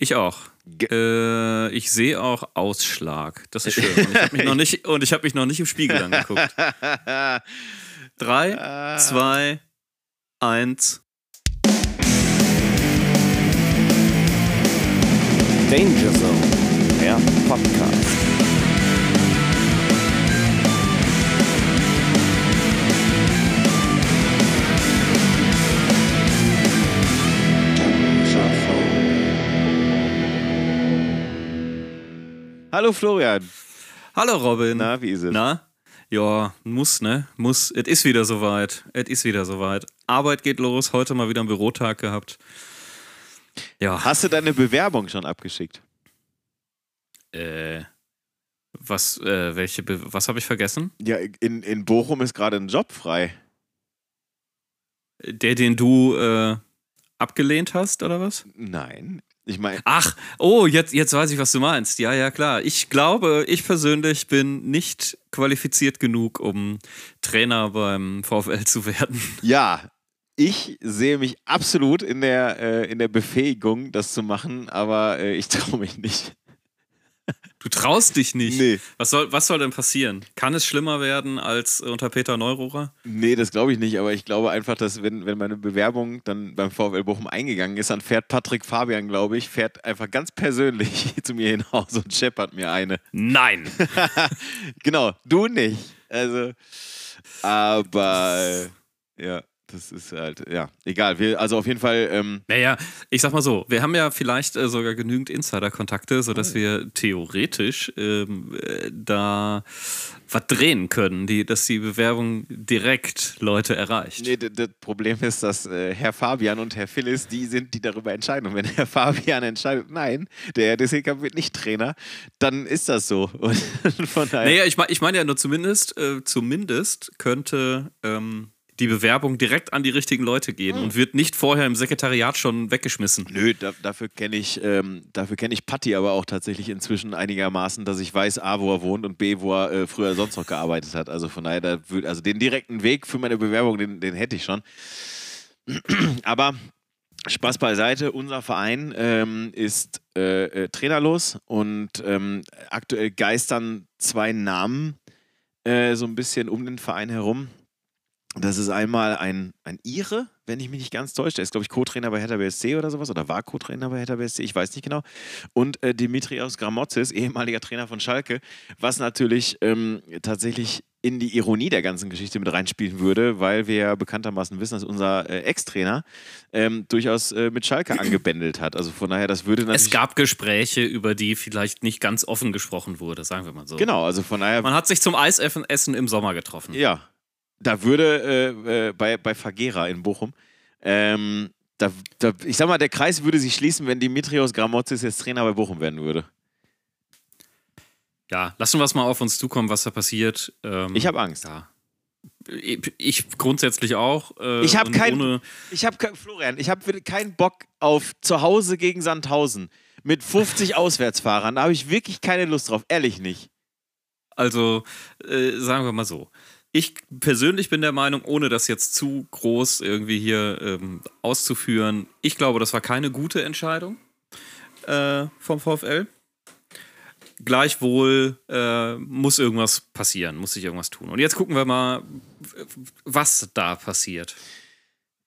Ich auch. Äh, ich sehe auch Ausschlag. Das ist schön. Und ich habe mich, noch nicht, und ich hab mich noch nicht im Spiegel angeguckt. Drei, zwei, eins. Danger Zone, der Podcast. Hallo Florian. Hallo Robin. Na, wie ist es? Na? Ja, muss, ne? Muss. Es ist wieder soweit. Es ist wieder soweit. Arbeit geht los. Heute mal wieder einen Bürotag gehabt. Ja. Hast du deine Bewerbung schon abgeschickt? Äh. Was, äh, welche, Be was habe ich vergessen? Ja, in, in Bochum ist gerade ein Job frei. Der, den du äh, abgelehnt hast, oder was? Nein. Ich meine. Ach, oh, jetzt, jetzt weiß ich, was du meinst. Ja, ja, klar. Ich glaube, ich persönlich bin nicht qualifiziert genug, um Trainer beim VfL zu werden. Ja, ich sehe mich absolut in der, äh, in der Befähigung, das zu machen, aber äh, ich traue mich nicht. Du traust dich nicht. Nee. Was soll, was soll denn passieren? Kann es schlimmer werden als unter Peter Neururer? Nee, das glaube ich nicht, aber ich glaube einfach, dass wenn, wenn meine Bewerbung dann beim VfL Bochum eingegangen ist, dann fährt Patrick Fabian, glaube ich, fährt einfach ganz persönlich zu mir hinaus und scheppert mir eine. Nein. genau, du nicht. Also, aber ja das ist halt, ja, egal. Wir, also auf jeden Fall. Ähm naja, ich sag mal so, wir haben ja vielleicht äh, sogar genügend Insider-Kontakte, sodass oh. wir theoretisch ähm, äh, da was drehen können, die, dass die Bewerbung direkt Leute erreicht. Nee, das Problem ist, dass äh, Herr Fabian und Herr Phyllis die sind, die darüber entscheiden. Und wenn Herr Fabian entscheidet, nein, der Herr Deseka wird nicht Trainer, dann ist das so. Und von daher. Naja, ich meine ich mein ja nur zumindest, äh, zumindest könnte. Ähm, die Bewerbung direkt an die richtigen Leute gehen hm. und wird nicht vorher im Sekretariat schon weggeschmissen. Nö, da, dafür kenne ich, ähm, dafür ich Patti aber auch tatsächlich inzwischen einigermaßen, dass ich weiß, A, wo er wohnt und B, wo er äh, früher sonst noch gearbeitet hat. Also von daher, da würd, also den direkten Weg für meine Bewerbung, den, den hätte ich schon. aber Spaß beiseite, unser Verein ähm, ist äh, äh, trainerlos und ähm, aktuell geistern zwei Namen äh, so ein bisschen um den Verein herum. Das ist einmal ein, ein Ire, wenn ich mich nicht ganz täusche. Der ist, glaube ich, Co-Trainer bei Hertha BSC oder sowas oder war Co-Trainer bei Hertha BSC, ich weiß nicht genau. Und äh, Dimitrios Gramotzis, ehemaliger Trainer von Schalke, was natürlich ähm, tatsächlich in die Ironie der ganzen Geschichte mit reinspielen würde, weil wir ja bekanntermaßen wissen, dass unser äh, Ex-Trainer ähm, durchaus äh, mit Schalke angebändelt hat. Also von daher, das würde natürlich. Es gab Gespräche, über die vielleicht nicht ganz offen gesprochen wurde, sagen wir mal so. Genau, also von daher. Man hat sich zum Eisessen im Sommer getroffen. Ja, da würde äh, äh, bei, bei Fagera in Bochum, ähm, da, da, ich sag mal, der Kreis würde sich schließen, wenn Dimitrios Gramotzis jetzt Trainer bei Bochum werden würde. Ja, lassen wir es mal auf uns zukommen, was da passiert. Ähm, ich habe Angst. Ja. Ich grundsätzlich auch. Äh, ich habe keinen. Ich habe Florian, ich habe keinen Bock auf zu Hause gegen Sandhausen mit 50 Auswärtsfahrern. Da habe ich wirklich keine Lust drauf, ehrlich nicht. Also äh, sagen wir mal so ich persönlich bin der Meinung, ohne das jetzt zu groß irgendwie hier ähm, auszuführen, ich glaube, das war keine gute Entscheidung äh, vom VfL. Gleichwohl äh, muss irgendwas passieren, muss sich irgendwas tun. Und jetzt gucken wir mal, was da passiert.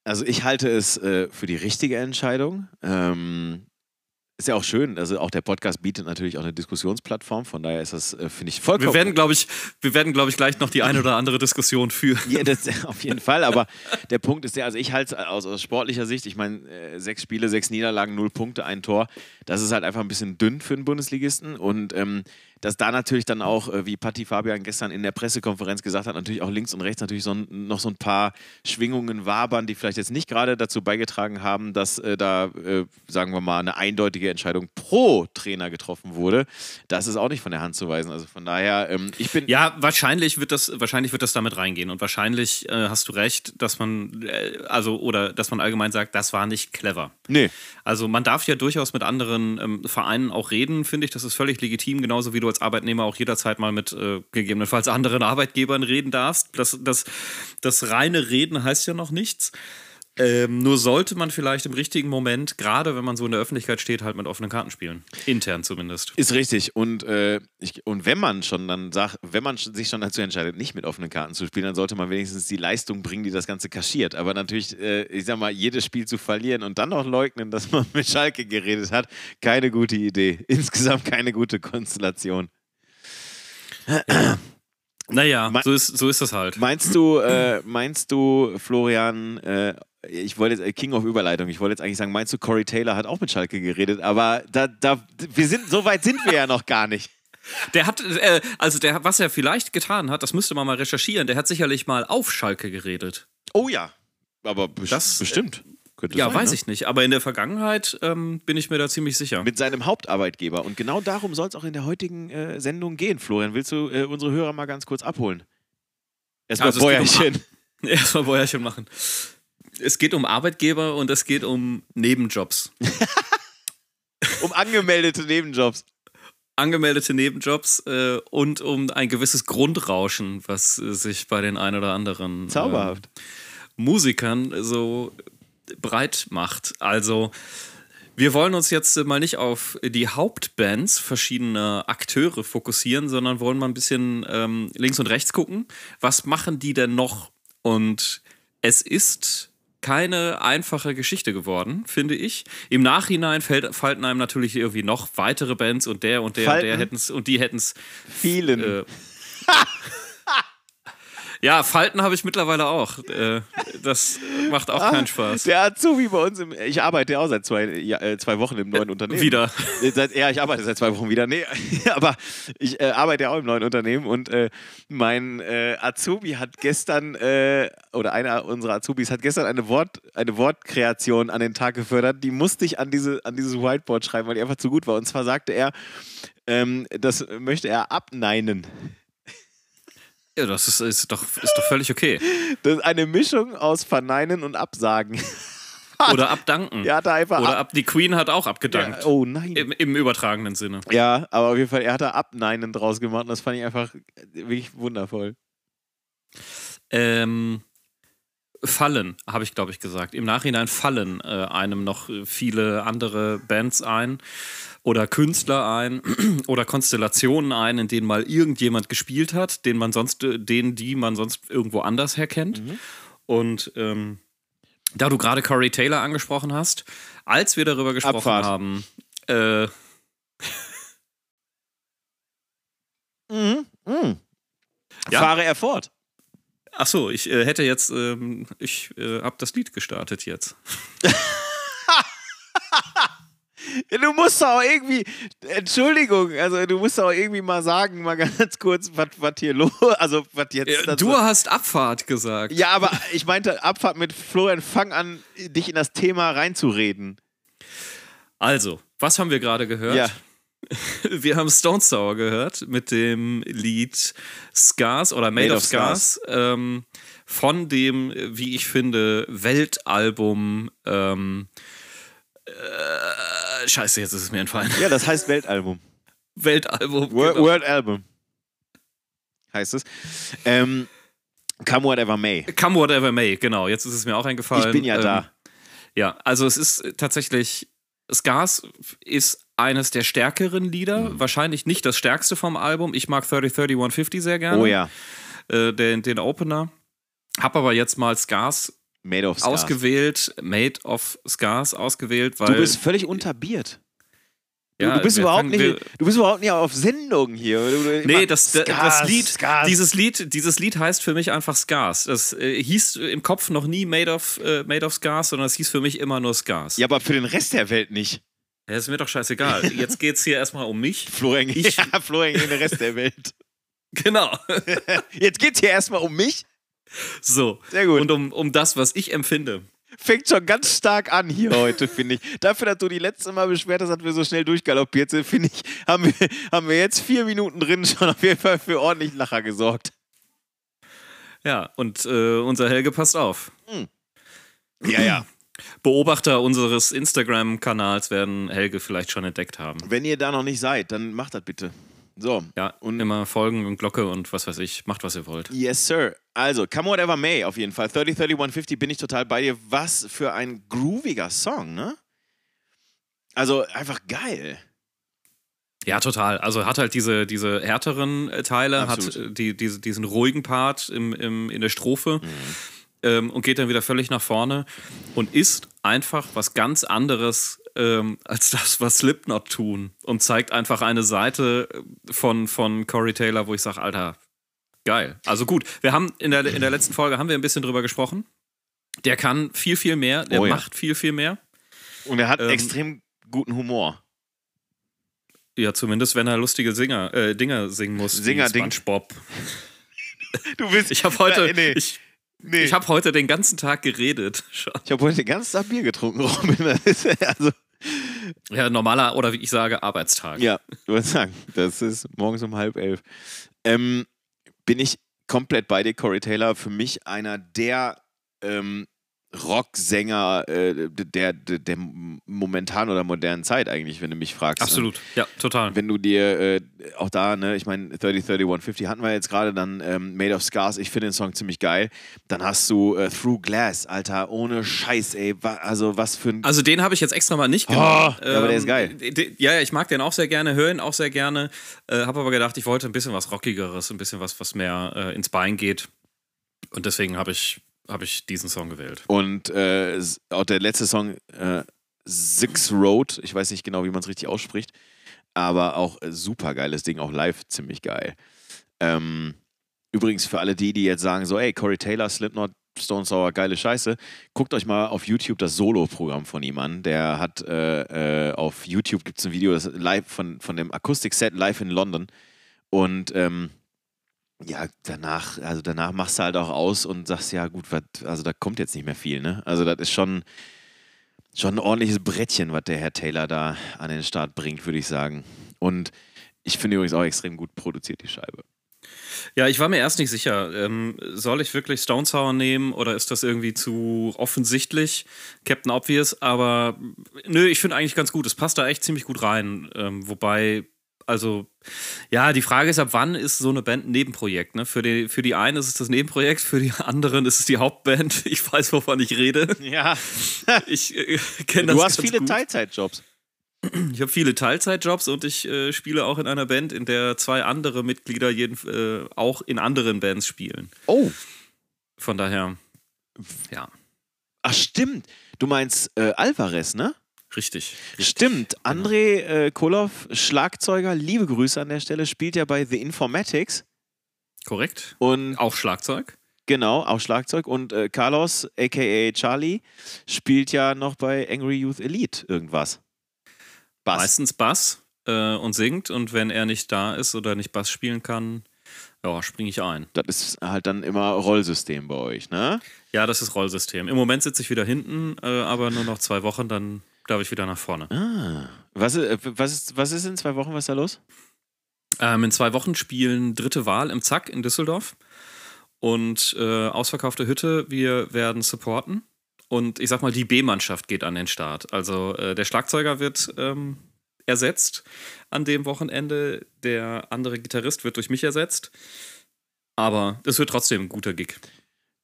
Also ich halte es äh, für die richtige Entscheidung. Ähm, ist ja auch schön. Also auch der Podcast bietet natürlich auch eine Diskussionsplattform. Von daher ist das, äh, finde ich, vollkommen. Wir werden, glaube ich, wir werden, glaube ich, gleich noch die eine oder andere Diskussion führen. Ja, das auf jeden Fall. Aber der Punkt ist der, also ich halte es aus, aus, sportlicher Sicht, ich meine, äh, sechs Spiele, sechs Niederlagen, null Punkte, ein Tor. Das ist halt einfach ein bisschen dünn für einen Bundesligisten. Und ähm, dass da natürlich dann auch, äh, wie Patti Fabian gestern in der Pressekonferenz gesagt hat, natürlich auch links und rechts natürlich so noch so ein paar Schwingungen wabern, die vielleicht jetzt nicht gerade dazu beigetragen haben, dass äh, da, äh, sagen wir mal, eine eindeutige Entscheidung pro Trainer getroffen wurde. Das ist auch nicht von der Hand zu weisen. Also von daher, ähm, ich bin. Ja, wahrscheinlich wird das, wahrscheinlich wird das damit reingehen und wahrscheinlich äh, hast du recht, dass man, äh, also, oder dass man allgemein sagt, das war nicht clever. Nee. Also man darf ja durchaus mit anderen ähm, Vereinen auch reden, finde ich. Das ist völlig legitim, genauso wie du als Arbeitnehmer auch jederzeit mal mit äh, gegebenenfalls anderen Arbeitgebern reden darfst. Das, das, das reine Reden heißt ja noch nichts. Ähm, nur sollte man vielleicht im richtigen Moment, gerade wenn man so in der Öffentlichkeit steht, halt mit offenen Karten spielen. Intern zumindest. Ist richtig. Und, äh, ich, und wenn man schon dann sagt, wenn man sich schon dazu entscheidet, nicht mit offenen Karten zu spielen, dann sollte man wenigstens die Leistung bringen, die das Ganze kaschiert. Aber natürlich, äh, ich sag mal, jedes Spiel zu verlieren und dann noch leugnen, dass man mit Schalke geredet hat, keine gute Idee. Insgesamt keine gute Konstellation. Naja, Me- so ist, so ist das halt. Meinst du, äh, meinst du, Florian, äh, ich wollte jetzt, äh, King of Überleitung, ich wollte jetzt eigentlich sagen, meinst du, Corey Taylor hat auch mit Schalke geredet, aber da, da, wir sind, so weit sind wir ja noch gar nicht. Der hat, äh, also der, was er vielleicht getan hat, das müsste man mal recherchieren, der hat sicherlich mal auf Schalke geredet. Oh ja. Aber bes Das, äh, bestimmt. Könnte Ja, sein, weiß ne? ich nicht, aber in der Vergangenheit ähm, bin ich mir da ziemlich sicher. Mit seinem Hauptarbeitgeber. Und genau darum soll es auch in der heutigen äh, Sendung gehen. Florian, willst du äh, unsere Hörer mal ganz kurz abholen? Erstmal Also um Bäuerchen. Erstmal Bäuerchen machen. Es geht um Arbeitgeber und es geht um Nebenjobs. Um angemeldete Nebenjobs. Angemeldete Nebenjobs äh, und um ein gewisses Grundrauschen, was äh, sich bei den ein oder anderen Zauberhaft. Äh, Musikern so breit macht. Also, wir wollen uns jetzt mal nicht auf die Hauptbands verschiedener Akteure fokussieren, sondern wollen mal ein bisschen ähm, links und rechts gucken. Was machen die denn noch? Und es ist keine einfache Geschichte geworden, finde ich. Im Nachhinein fällt, falten einem natürlich irgendwie noch weitere Bands und der und der und der Falten? hätten es und die hätten es Vielen. äh, ja, Falten habe ich mittlerweile auch. Äh, das macht auch keinen Spaß. Der Azubi bei uns im. Ich arbeite ja auch seit zwei, äh, zwei Wochen im neuen Unternehmen. Wieder. Äh, Seit, ja, ich arbeite seit zwei Wochen wieder. Nee, aber ich äh, arbeite ja auch im neuen Unternehmen und äh, mein äh, Azubi hat gestern, äh, oder einer unserer Azubis hat gestern eine, Wort, eine Wortkreation an den Tag gefördert. Die musste ich an, diese, an dieses Whiteboard schreiben, weil die einfach zu gut war. Und zwar sagte er, ähm, das möchte er abneinen. Ja, das ist, ist, doch, ist doch völlig okay. Das ist eine Mischung aus verneinen und absagen. Oder abdanken. Hat da einfach Oder ab, ab, die Queen hat auch abgedankt. ja, Oh nein. Im, Im übertragenen Sinne. Ja, aber auf jeden Fall, er hat da Abneinen draus gemacht und das fand ich einfach wirklich wundervoll. Ähm, fallen, habe ich, glaube ich, gesagt. Im Nachhinein fallen äh, einem noch viele andere Bands ein oder Künstler ein oder Konstellationen ein, in denen mal irgendjemand gespielt hat, den man sonst, äh, den, die man sonst irgendwo anders herkennt. Und ähm, da du gerade Corey Taylor angesprochen hast, als wir darüber gesprochen Abfahrt. haben, äh, Mhm. Mhm. Ja. Fahre er fort. Ach so, ich äh, hätte jetzt, ähm, ich äh, habe das Lied gestartet jetzt. Ja, du musst doch auch irgendwie, Entschuldigung, also du musst doch auch irgendwie mal sagen, mal ganz kurz, was hier los, also was jetzt. Das- du hast Abfahrt gesagt. ja, aber ich meinte Abfahrt mit Florian, fang an, dich in das Thema reinzureden. Also, was haben wir gerade gehört? Ja. Wir haben Stone Sour gehört mit dem Lied Scars oder Made, Made of of Scars, ähm, von dem, wie ich finde, Weltalbum. Ähm, äh, scheiße, jetzt ist es mir entfallen. Ja, das heißt Weltalbum. Weltalbum. World, genau. World Album. Heißt es. Ähm, come whatever may. Come Whatever May, genau. Jetzt ist es mir auch eingefallen. Ich bin ja Ähm, da. Ja, also es ist tatsächlich, Scars ist eines der stärkeren Lieder, Mhm. wahrscheinlich nicht das stärkste vom Album. Ich mag 30 30 150 sehr gerne. Oh ja. äh, den, den Opener. Hab aber jetzt mal Scars, Made of Scars. ausgewählt, Made of Scars ausgewählt, weil. Du bist völlig unterbiert. Du, ja, du, bist überhaupt nicht, du bist überhaupt nicht auf Sendung hier. Du, Nee, das, das, Scars, Lied, Scars. dieses Lied, dieses Lied heißt für mich einfach Scars. Das äh, hieß im Kopf noch nie Made of, äh, Made of Scars, sondern es hieß für mich immer nur Scars. Ja, aber für den Rest der Welt nicht. Ja, ist mir doch scheißegal. Jetzt geht's hier erstmal um mich. Florian, Ich- ja, Florian gegen den Rest der Welt. Genau. Jetzt geht's hier erstmal um mich. So. Sehr gut. Und um, um das, was ich empfinde. Fängt schon ganz stark an hier heute, finde ich. Dafür, dass du die letzte Mal beschwert hast, dass wir so schnell durchgaloppiert sind, finde ich, haben wir, haben wir jetzt vier Minuten drin schon auf jeden Fall für ordentlich Lacher gesorgt. Ja, und äh, unser Helge passt auf. Ja, ja. Beobachter unseres Instagram-Kanals werden Helge vielleicht schon entdeckt haben. Wenn ihr da noch nicht seid, dann macht das bitte. So. Ja, Und- immer folgen und Glocke und was weiß ich. Macht, was ihr wollt. Yes, sir. Also, Come Whatever May auf jeden Fall. 30, 30, 150 bin ich total bei dir. Was für ein grooviger Song, ne? Also, einfach geil. Ja, total. Also hat halt diese, diese härteren Teile, Absolut. hat äh, die, diese, diesen ruhigen Part im, im, in der Strophe Mhm. Ähm, und geht dann wieder völlig nach vorne und ist einfach was ganz anderes ähm, als das, was Slipknot tun und zeigt einfach eine Seite äh, von, von Corey Taylor, wo ich sage, Alter, geil. Also gut, wir haben in der, in der letzten Folge haben wir ein bisschen drüber gesprochen. Der kann viel, viel mehr, der Oh ja. macht viel, viel mehr. Und er hat Ähm, extrem guten Humor. Ja, zumindest wenn er lustige Singer, äh, Dinger singen muss. wie Singer-Ding. SpongeBob. Du bist. Ich habe heute, Nein, nee. ich, nee. ich habe heute den ganzen Tag geredet. schon. Ich habe heute den ganzen Tag Bier getrunken, Robin. Also, Ja, normaler oder wie ich sage Arbeitstag. ja, ich wollte sagen, das ist morgens um halb elf. Ähm, bin ich komplett bei dir, Corey Taylor. Für mich einer der ähm, Rocksänger äh, der, der, der momentanen oder modernen Zeit eigentlich, wenn du mich fragst. Absolut. Ja, total. Wenn du dir äh, auch da, ne, ich meine, 30, 30, 150 hatten wir jetzt gerade, dann ähm, Made of Scars, ich finde den Song ziemlich geil. Dann hast du äh, Through Glass, Alter, ohne Scheiß, ey. Wa also was für ein. Also den habe ich jetzt extra mal nicht genommen. Oh, ja, aber der ist geil. d- d- Ja, ja, ich mag den auch sehr gerne, höre ihn auch sehr gerne. Äh, habe aber gedacht, ich wollte ein bisschen was Rockigeres, ein bisschen was, was mehr äh, ins Bein geht. Und deswegen habe ich, hab ich diesen Song gewählt. Und äh, auch der letzte Song, äh, Six Road, ich weiß nicht genau, wie man es richtig ausspricht, aber auch äh, super geiles Ding, auch live ziemlich geil. Ähm, übrigens für alle die, die jetzt sagen so, ey, Corey Taylor, Slipknot, Stone Sour, geile Scheiße, guckt euch mal auf YouTube das Solo-Programm von ihm an. Der hat äh, äh, auf YouTube gibt es ein Video das live von, von dem Akustik-Set live in London. Und ähm, ja, danach, also danach machst du halt auch aus und sagst, ja gut, wat, also da kommt jetzt nicht mehr viel, ne? Also das ist schon, schon ein ordentliches Brettchen, was der Herr Taylor da an den Start bringt, würde ich sagen. Und ich finde übrigens auch extrem gut produziert, die Scheibe. Ja, ich war mir erst nicht sicher. Ähm, soll ich wirklich Stone Sour nehmen oder ist das irgendwie zu offensichtlich? Captain Obvious, aber nö, ich finde eigentlich ganz gut. Es passt da echt ziemlich gut rein. Ähm, wobei, also, ja, die Frage ist, ab wann ist so eine Band ein Nebenprojekt? Ne? Für, die, für die einen ist es das Nebenprojekt, für die anderen ist es die Hauptband. Ich weiß, wovon ich rede. Ja, Ich äh, kenne das du hast viele gut. Teilzeitjobs. Ich habe viele Teilzeitjobs und ich äh, spiele auch in einer Band, in der zwei andere Mitglieder jeden, äh, auch in anderen Bands spielen. Oh, Von daher, ja, ach stimmt. Du meinst äh, Alvarez, ne? Richtig. Stimmt. André äh, Kolov, Schlagzeuger, liebe Grüße an der Stelle, spielt ja bei The Informatics. Korrekt. Und Auch Schlagzeug. Genau, auch Schlagzeug. Und äh, Carlos, aka Charlie, spielt ja noch bei Angry Youth Elite irgendwas. Bass. Meistens Bass äh, und singt. Und wenn er nicht da ist oder nicht Bass spielen kann, ja, springe ich ein. Das ist halt dann immer Rollsystem bei euch, ne? Ja, das ist Rollsystem. Im Moment sitze ich wieder hinten, äh, aber nur noch zwei Wochen, dann darf ich wieder nach vorne. Ah. Was, ist- äh, was, ist, was ist in zwei Wochen, was ist da los? Ähm, in zwei Wochen spielen dritte Wahl im Zack in Düsseldorf. Und äh, ausverkaufte Hütte, wir werden supporten. Und ich sag mal, die B-Mannschaft geht an den Start. Also äh, der Schlagzeuger wird ähm, ersetzt an dem Wochenende. Der andere Gitarrist wird durch mich ersetzt. Aber es wird trotzdem ein guter Gig.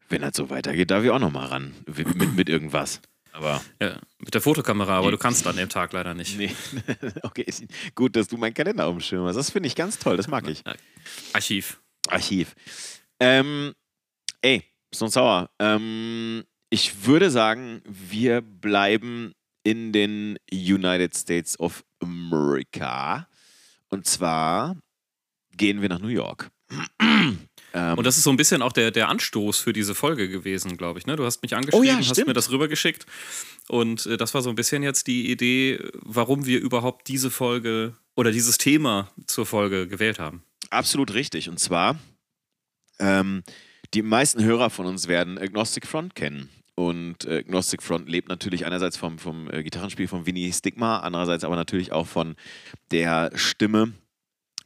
Wenn das so weitergeht, darf ich auch noch mal ran. Mit, mit irgendwas. Aber. Ja, mit der Fotokamera, aber du kannst an dem Tag leider nicht. Nee. okay, gut, dass du meinen Kalender umschirmst. Das finde ich ganz toll, das mag ich. Archiv. Archiv. Ähm, ey, Stone Sauer. Ähm, ich würde sagen, wir bleiben in den United States of America. Und zwar gehen wir nach New York. ähm, Und das ist so ein bisschen auch der, der Anstoß für diese Folge gewesen, glaube ich. Ne? Du hast mich angeschrieben, hast Oh stimmt. mir das rübergeschickt. Und äh, das war so ein bisschen jetzt die Idee, warum wir überhaupt diese Folge oder dieses Thema zur Folge gewählt haben. absolut richtig. Und zwar, ähm, die meisten Hörer von uns werden Agnostic Front kennen. Und äh, Agnostic Front lebt natürlich einerseits vom, vom äh, Gitarrenspiel von Vinny Stigma, andererseits aber natürlich auch von der Stimme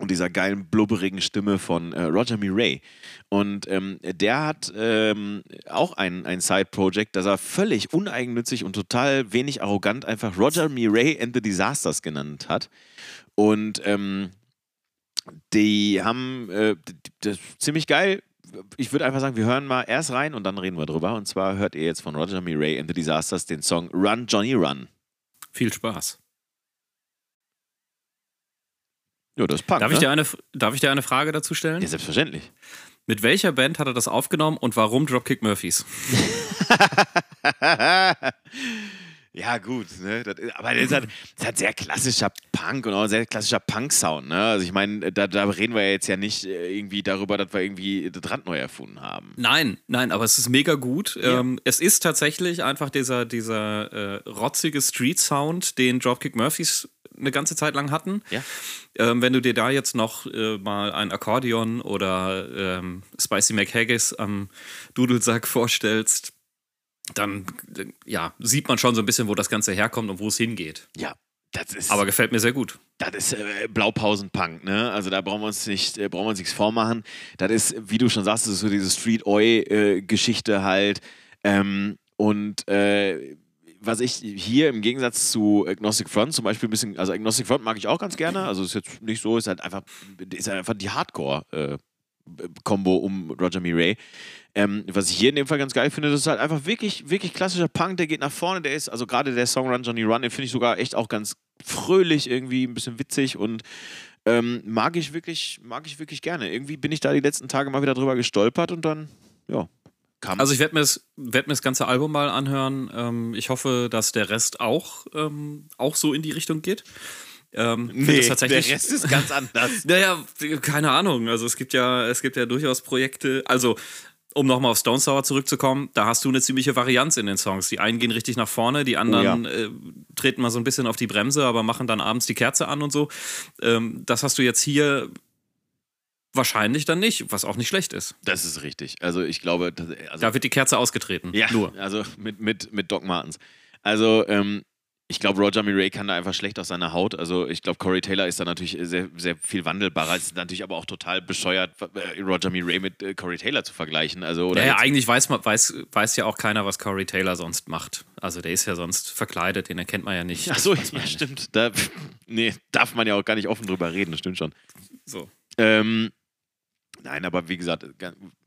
und dieser geilen, blubberigen Stimme von äh, Roger Murray. Und ähm, der hat ähm, auch ein, ein Side-Project, das er völlig uneigennützig und total wenig arrogant einfach Roger Murray and the Disasters genannt hat. Und ähm, Die haben äh, das ziemlich geil. Ich würde einfach sagen, wir hören mal erst rein und dann reden wir drüber. Und zwar hört ihr jetzt von Roger Miray and the Disasters den Song Run Johnny Run. Viel Spaß. Ja, das Punk, Darf ich, ne? dir eine, darf ich dir eine Frage dazu stellen? Ja, selbstverständlich. Mit welcher Band hat er das aufgenommen und warum Dropkick Murphys? ja, gut, ne? Das aber das ist, halt, das ist halt sehr klassischer Punk und auch ein sehr klassischer Punk-Sound, ne? Also ich meine, da, da reden wir ja jetzt ja nicht äh, irgendwie darüber, dass wir irgendwie das Rad neu erfunden haben. Nein, nein, aber es ist mega gut. Ähm, es ist tatsächlich einfach dieser, dieser äh, rotzige Street-Sound, den Dropkick Murphys eine ganze Zeit lang hatten. Ja. Ähm, wenn du dir da jetzt noch äh, mal ein Akkordeon oder ähm, Spicy McHaggis am Dudelsack vorstellst, dann äh, ja, sieht man schon so ein bisschen, wo das Ganze herkommt und wo es hingeht. Ja, das ist. Aber gefällt mir sehr gut. Das ist äh, Blaupausen-Punk, ne? Also da brauchen wir uns nicht, äh, brauchen wir uns nichts vormachen. Das ist, wie du schon sagst, das ist so diese Street-Oi-Geschichte halt. Ähm, und äh, was ich hier im Gegensatz zu Agnostic Front zum Beispiel ein bisschen, also Agnostic Front mag ich auch ganz gerne. Also ist jetzt nicht so, ist halt einfach, ist halt einfach die Hardcore-Kombo um Roger Miray. Ähm, was ich hier in dem Fall ganz geil finde, das ist halt einfach wirklich, wirklich klassischer Punk, der geht nach vorne, der ist, also gerade der Song Run Johnny Run, den finde ich sogar echt auch ganz fröhlich, irgendwie ein bisschen witzig und ähm, mag ich wirklich, mag ich wirklich gerne. Irgendwie bin ich da die letzten Tage mal wieder drüber gestolpert und dann, ja, kam. Also ich werde mir, das- werd mir das ganze Album mal anhören. Ähm, ich hoffe, dass der Rest auch, ähm, auch so in die Richtung geht. Ähm, nee, tatsächlich, der Rest ist ganz anders. Naja, keine Ahnung. Also es gibt ja, es gibt ja durchaus Projekte. Also, um nochmal auf Stone Sour zurückzukommen, da hast du eine ziemliche Varianz in den Songs. Die einen gehen richtig nach vorne, die anderen Oh äh, treten mal so ein bisschen auf die Bremse, aber machen dann abends die Kerze an und so. Ähm, das hast du jetzt hier wahrscheinlich dann nicht, was auch nicht schlecht ist. Das ist richtig. Also ich glaube, das, also, Da wird die Kerze ausgetreten. ja, Nur. also mit, mit, mit Doc Martens. Also ähm, ich glaube, Roger Miray kann da einfach schlecht aus seiner Haut. Also ich glaube, Corey Taylor ist da natürlich sehr, sehr viel wandelbarer. Es ist natürlich aber auch total bescheuert, äh, Roger Miray mit äh, Corey Taylor zu vergleichen. Also, oder Naja, jetzt- eigentlich weiß, man, weiß, weiß ja auch keiner, was Corey Taylor sonst macht. Also der ist ja sonst verkleidet, den erkennt man ja nicht. Ach so, ja, nicht. stimmt. Da, nee, darf man ja auch gar nicht offen drüber reden, das stimmt schon. So. Ähm, nein, aber wie gesagt,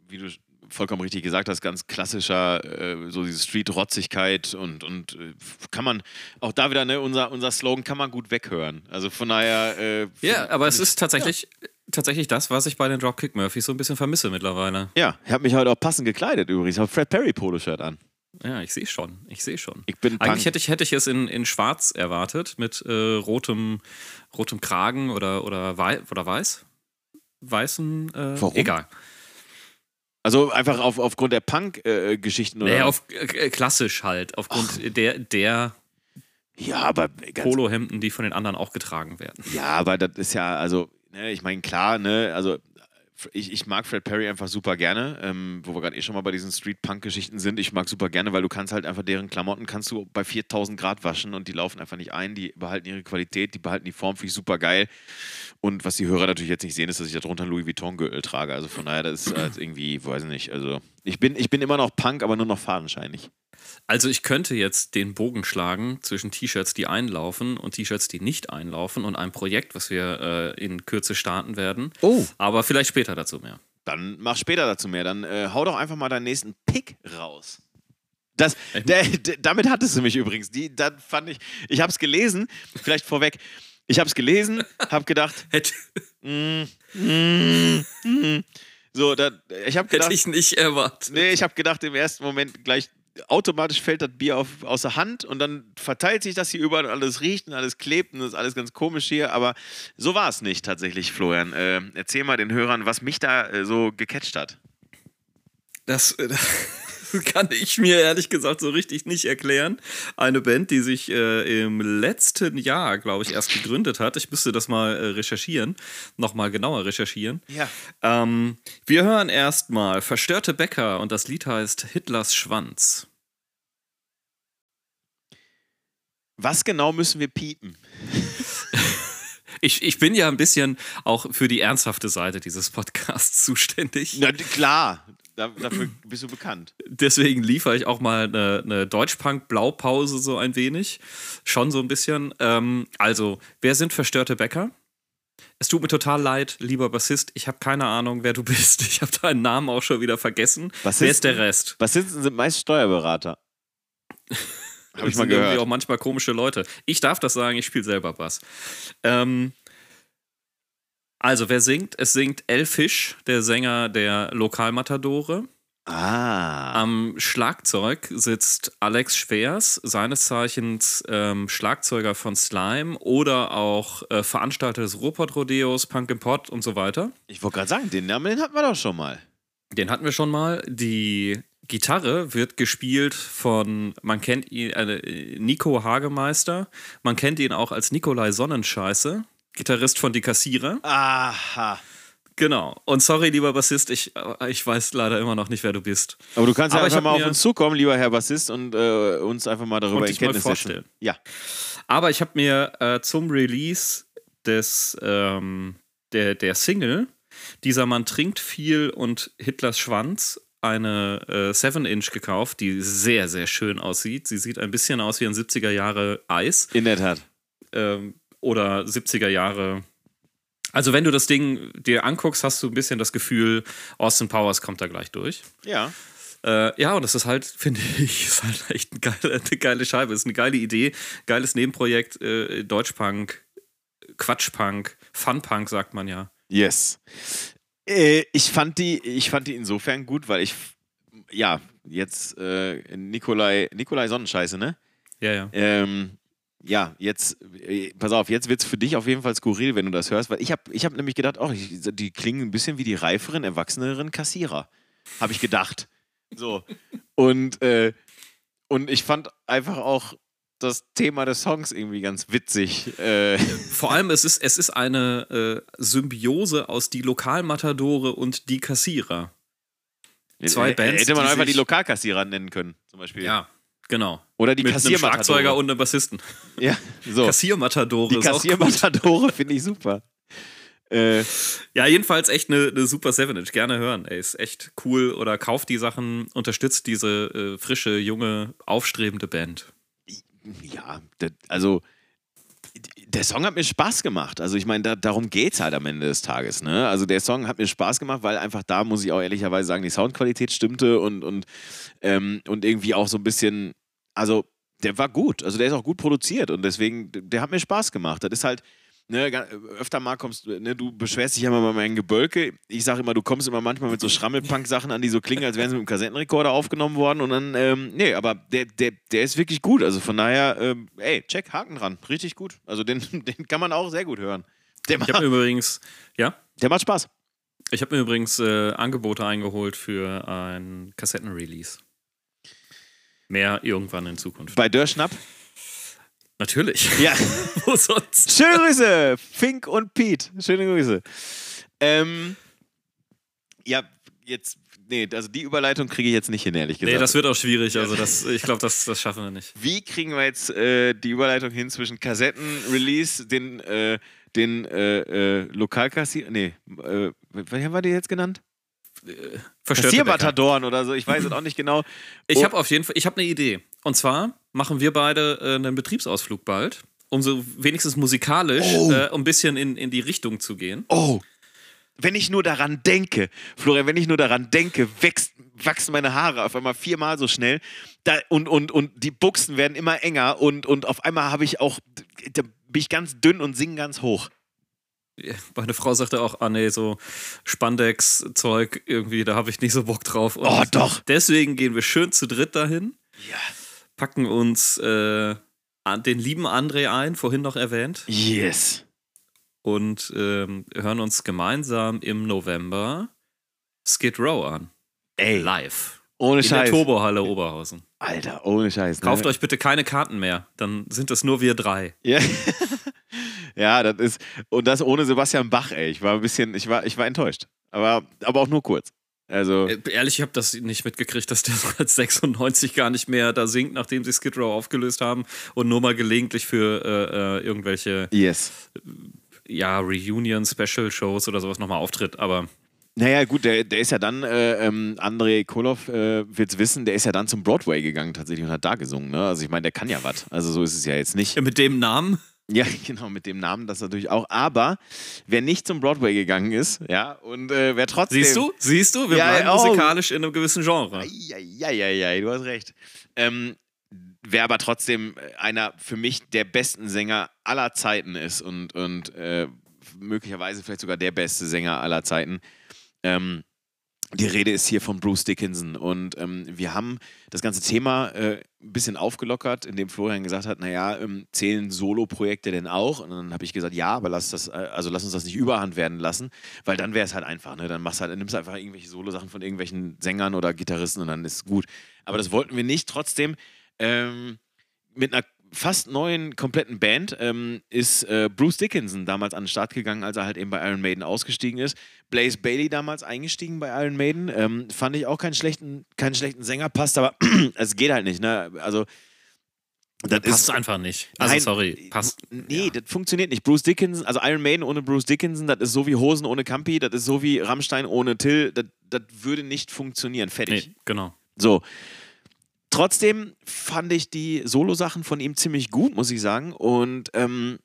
wie du vollkommen richtig gesagt hast, ganz klassischer, äh, so diese Street-Rotzigkeit und, und äh, kann man, auch da wieder, ne, unser, unser Slogan kann man gut weghören. Also von daher. Äh, Ja, aber es ist tatsächlich, tatsächlich das, was ich bei den Dropkick Murphys so ein bisschen vermisse mittlerweile. Ja, ich habe mich heute auch passend gekleidet übrigens. Ich habe Fred Perry Poloshirt an. Ja, ich sehe schon. Ich sehe schon. Ich bin Eigentlich Punk. hätte ich, hätte ich es in, in Schwarz erwartet, mit äh, rotem, rotem Kragen oder, oder, wei oder weiß. Weißen, äh, Warum? egal. Also einfach auf, aufgrund der Punk-Geschichten oder. Naja, auf, äh, klassisch halt, aufgrund der, der ja, aber Polohemden, die von den anderen auch getragen werden. Ja, aber das ist ja, also, ne, ich meine, klar, ne, also ich, ich mag Fred Perry einfach super gerne, ähm, wo wir gerade eh schon mal bei diesen Street-Punk-Geschichten sind. Ich mag super gerne, weil du kannst halt einfach deren Klamotten kannst du bei 4000 Grad waschen und die laufen einfach nicht ein, die behalten ihre Qualität, die behalten die Form, finde ich super geil. Und was die Hörer natürlich jetzt nicht sehen, ist, dass ich darunter einen Louis Vuitton-Gürtel trage. Also von daher, das ist halt irgendwie, weiß ich nicht, also ich bin, ich bin immer noch Punk, aber nur noch fadenscheinig. Also ich könnte jetzt den Bogen schlagen zwischen T-Shirts, die einlaufen und T-Shirts, die nicht einlaufen und einem Projekt, was wir äh, in Kürze starten werden. Oh. Aber vielleicht später dazu mehr. Dann mach später dazu mehr. Dann äh, hau doch einfach mal deinen nächsten Pick raus. Das, der, der, damit hattest du mich übrigens. Die, dann fand ich, ich habe es gelesen, vielleicht vorweg. Ich habe es gelesen, habe gedacht, Hätte, so, da, ich habe gedacht, hätte ich nicht erwartet. nee, ich habe gedacht im ersten Moment gleich automatisch fällt das Bier auf, aus der Hand und dann verteilt sich das hier überall und alles riecht und alles klebt und das ist alles ganz komisch hier, aber so war es nicht tatsächlich, Florian. Äh, erzähl mal den Hörern, was mich da äh, so gecatcht hat. Das, äh, das kann ich mir ehrlich gesagt so richtig nicht erklären. Eine Band, die sich äh, im letzten Jahr, glaube ich, erst gegründet hat. Ich müsste das mal äh, recherchieren, nochmal genauer recherchieren. Ja. Ähm, wir hören erstmal Verstörte Bäcker und das Lied heißt Hitlers Schwanz. Was genau müssen wir piepen? Ich, ich bin ja ein bisschen auch für die ernsthafte Seite dieses Podcasts zuständig. Na klar, da, dafür bist du bekannt. Deswegen liefere ich auch mal eine, eine Deutschpunk-Blaupause so ein wenig. Schon so ein bisschen. Ähm, also, wer sind verstörte Bäcker? Es tut mir total leid, lieber Bassist. Ich habe keine Ahnung, wer du bist. Ich habe deinen Namen auch schon wieder vergessen. Was wer ist der Rest? Bassisten sind meist Steuerberater. Habe ich mal sind irgendwie gehört. auch manchmal komische Leute. Ich darf das sagen, ich spiele selber Bass. Ähm, also, wer singt? Es singt El Fisch, der Sänger der Lokalmatadore. Ah. Am Schlagzeug sitzt Alex Schwers, seines Zeichens ähm, Schlagzeuger von Slime oder auch äh, Veranstalter des Ruhrpott-Rodeos, Punk im Pot und so weiter. Ich wollte gerade sagen, den Namen den hatten wir doch schon mal. Den hatten wir schon mal. Die Gitarre wird gespielt von, man kennt ihn, äh, Nico Hagemeister. Man kennt ihn auch als Nikolai Sonnenscheiße, Gitarrist von Die Kassierer. Aha. Genau. Und sorry, lieber Bassist, ich, äh, ich weiß leider immer noch nicht, wer du bist. Aber du kannst ja Aber einfach mal auf uns zukommen, lieber Herr Bassist, und äh, uns einfach mal darüber Und in Kenntnis vorstellen. Ja. Aber ich habe mir äh, zum Release des, ähm, der, der Single Dieser Mann trinkt viel und Hitlers Schwanz eine äh, 7-Inch gekauft, die sehr, sehr schön aussieht. Sie sieht ein bisschen aus wie ein 70er Jahre Eis In der Tat. ähm, oder 70er Jahre. Also, wenn du das Ding dir anguckst, hast du ein bisschen das Gefühl, Austin Powers kommt da gleich durch. Ja. Äh, ja, und das ist halt, finde ich, ist halt echt eine geile, eine geile Scheibe. Ist eine geile Idee, geiles Nebenprojekt, äh, Deutschpunk, Quatschpunk, Funpunk, sagt man ja. Yes. Äh, ich, fand die, ich fand die insofern gut, weil ich, ja, jetzt äh, Nikolai, Nikolai Sonnenscheiße, ne? Ja, ja. Ähm, ja, jetzt, äh, pass auf, jetzt wird es für dich auf jeden Fall skurril, wenn du das hörst, weil ich habe ich hab nämlich gedacht, oh, ich, die klingen ein bisschen wie die reiferen, erwachseneren Kassierer. Habe ich gedacht. So. Und, äh, und ich fand einfach auch das Thema des Songs irgendwie ganz witzig. Äh, Vor allem, es ist, es ist eine äh, Symbiose aus die Lokalmatadore und die Kassierer. Zwei Bands, Hätte man einfach die Lokalkassierer nennen können, zum Beispiel. Ja, genau. Oder die Mit einem. Schlagzeuger und einem Bassisten. Ja, so. Kassiermatadore die. Kassiermatadore finde ich super. Äh, Ja, jedenfalls echt eine, eine super 7-Inch. Gerne hören. Ey, ist echt cool. Oder kauft die Sachen, unterstützt diese äh, frische, junge, aufstrebende Band. ja, der, also der Song hat mir Spaß gemacht. Also ich meine, da, darum geht es halt am Ende des Tages. Ne? Also der Song hat mir Spaß gemacht, weil einfach da, muss ich auch ehrlicherweise sagen, die Soundqualität stimmte und, und, ähm, und irgendwie auch so ein bisschen, also der war gut. Also der ist auch gut produziert und deswegen, der hat mir Spaß gemacht. Das ist halt, ne, öfter mal kommst du, ne, du beschwerst dich ja immer bei meinem Gebölke. Ich sage immer, du kommst immer manchmal mit so Schrammelpunk-Sachen an, die so klingen, als wären sie mit einem Kassettenrekorder aufgenommen worden und dann, ähm, nee, aber der, der, der ist wirklich gut. Also von daher, ähm, ey, check, Haken dran. Richtig gut. Also den, den kann man auch sehr gut hören. Der Ich macht, habe mir übrigens, ja, der macht Spaß. ich habe mir übrigens äh, Angebote eingeholt für ein Kassettenrelease. Mehr irgendwann in Zukunft. Bei Dörrschnapp. Natürlich. Ja. Wo sonst? Schöne Grüße, Fink und Pete. Schöne Grüße. Ähm, ja, jetzt, nee, also die Überleitung kriege ich jetzt nicht hin, ehrlich gesagt. Nee, das wird auch schwierig. Also, das, ich glaube, das, das schaffen wir nicht. Wie kriegen wir jetzt äh, die Überleitung hin zwischen Kassetten-Release, den, äh, den äh, äh, Lokalkassier, nee, äh, was haben wir die jetzt genannt? Verstörte Bäcker. Kassiermatadoren oder so, ich weiß es auch nicht genau. Ich Oh. habe auf jeden Fall, ich habe eine Idee. Und zwar machen wir beide äh, einen Betriebsausflug bald, um so wenigstens musikalisch Oh. äh, ein bisschen in, in die Richtung zu gehen. Oh, wenn ich nur daran denke, Florian, wenn ich nur daran denke, wächst, wachsen meine Haare auf einmal viermal so schnell da, und, und, und die Buchsen werden immer enger und, und auf einmal habe ich auch, da bin ich ganz dünn und singe ganz hoch. Meine Frau sagte auch, ah nee, so Spandex-Zeug irgendwie, da habe ich nicht so Bock drauf. Und Oh, doch. Deswegen gehen wir schön zu dritt dahin, Ja. packen uns äh, den lieben André ein, vorhin noch erwähnt, Yes. und ähm, hören uns gemeinsam im November Skid Row an. Ey, Live. ohne In der Scheiß. Turbohalle Oberhausen. Alter, ohne Scheiß. Ne? Kauft euch bitte keine Karten mehr, dann sind es nur wir drei. Ja. ja, das ist, und das ohne Sebastian Bach, ey. Ich war ein bisschen, ich war, ich war enttäuscht. Aber, aber auch nur kurz. Also, Äh, Ehrlich, ich habe das nicht mitgekriegt, dass der als 96 gar nicht mehr da singt, nachdem sie Skid Row aufgelöst haben und nur mal gelegentlich für äh, äh, irgendwelche yes. ja, Reunion-Special-Shows oder sowas nochmal auftritt. Aber Naja, gut, der, der ist ja dann, äh, ähm, André Koloff äh, wird's wissen, der ist ja dann zum Broadway gegangen tatsächlich und hat da gesungen. Ne? Also ich meine, der kann ja was. Also so ist es ja jetzt nicht. mit dem Namen, Ja, genau, mit dem Namen das natürlich auch. Aber wer nicht zum Broadway gegangen ist, ja, und äh, wer trotzdem. Siehst du? Siehst du? Wir Ja, bleiben oh. musikalisch in einem gewissen Genre. Ja, ja, ja, du hast recht. Ähm, wer aber trotzdem einer für mich der besten Sänger aller Zeiten ist und, und äh, möglicherweise vielleicht sogar der beste Sänger aller Zeiten. Ähm, die Rede ist hier von Bruce Dickinson und ähm, wir haben das ganze Thema äh, ein bisschen aufgelockert, indem Florian gesagt hat, naja, ähm, zählen Solo-Projekte denn auch? Und dann habe ich gesagt, ja, aber lass das, äh, also lass uns das nicht überhand werden lassen, weil dann wäre es halt einfach, ne? Dann machst halt, nimmst du einfach irgendwelche Solo-Sachen von irgendwelchen Sängern oder Gitarristen und dann ist gut. Aber das wollten wir nicht. Trotzdem ähm, mit einer fast neuen, kompletten Band ähm, ist äh, Bruce Dickinson damals an den Start gegangen, als er halt eben bei Iron Maiden ausgestiegen ist. Blaze Bailey damals eingestiegen bei Iron Maiden. Ähm, fand ich auch keinen schlechten, keinen schlechten Sänger, passt aber es geht halt nicht. Ne? Also, das Passt einfach nicht. Also, Nein, sorry. Passt. Nee, das funktioniert nicht. Bruce Dickinson, also Iron Maiden ohne Bruce Dickinson, das ist so wie Hosen ohne Campi, das ist so wie Rammstein ohne Till, das, das würde nicht funktionieren. Fertig. Nee, genau. So. Trotzdem fand ich die Solo-Sachen von ihm ziemlich gut, muss ich sagen. Und ähm,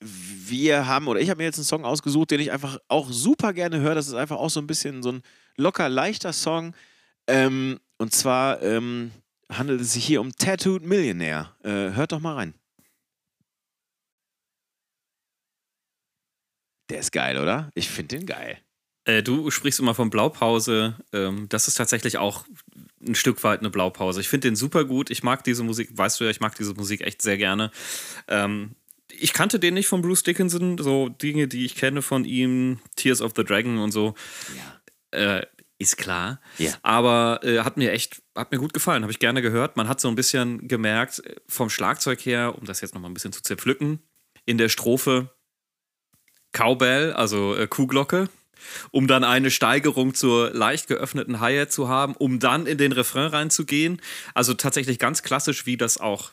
wir haben, oder ich habe mir jetzt einen Song ausgesucht, den ich einfach auch super gerne höre. Das ist einfach auch so ein bisschen so ein locker leichter Song. Ähm, und zwar ähm, handelt es sich hier um Tattooed Millionaire. Äh, hört doch mal rein. Der ist geil, oder? Ich finde den geil. Äh, du sprichst immer von Blaupause. Ähm, das ist tatsächlich auch ein Stück weit eine Blaupause. Ich finde den super gut. Ich mag diese Musik, weißt du ja, ich mag diese Musik echt sehr gerne. Ähm, ich kannte den nicht von Bruce Dickinson, so Dinge, die ich kenne von ihm, Tears of the Dragon und so. Ja. Äh, ist klar. Ja. Aber äh, hat mir echt, hat mir gut gefallen, habe ich gerne gehört. Man hat so ein bisschen gemerkt, äh, vom Schlagzeug her, um das jetzt nochmal ein bisschen zu zerpflücken, in der Strophe Cowbell, also äh, Kuhglocke, um dann eine Steigerung zur leicht geöffneten Hi-Hat zu haben, um dann in den Refrain reinzugehen. Also tatsächlich ganz klassisch, wie das auch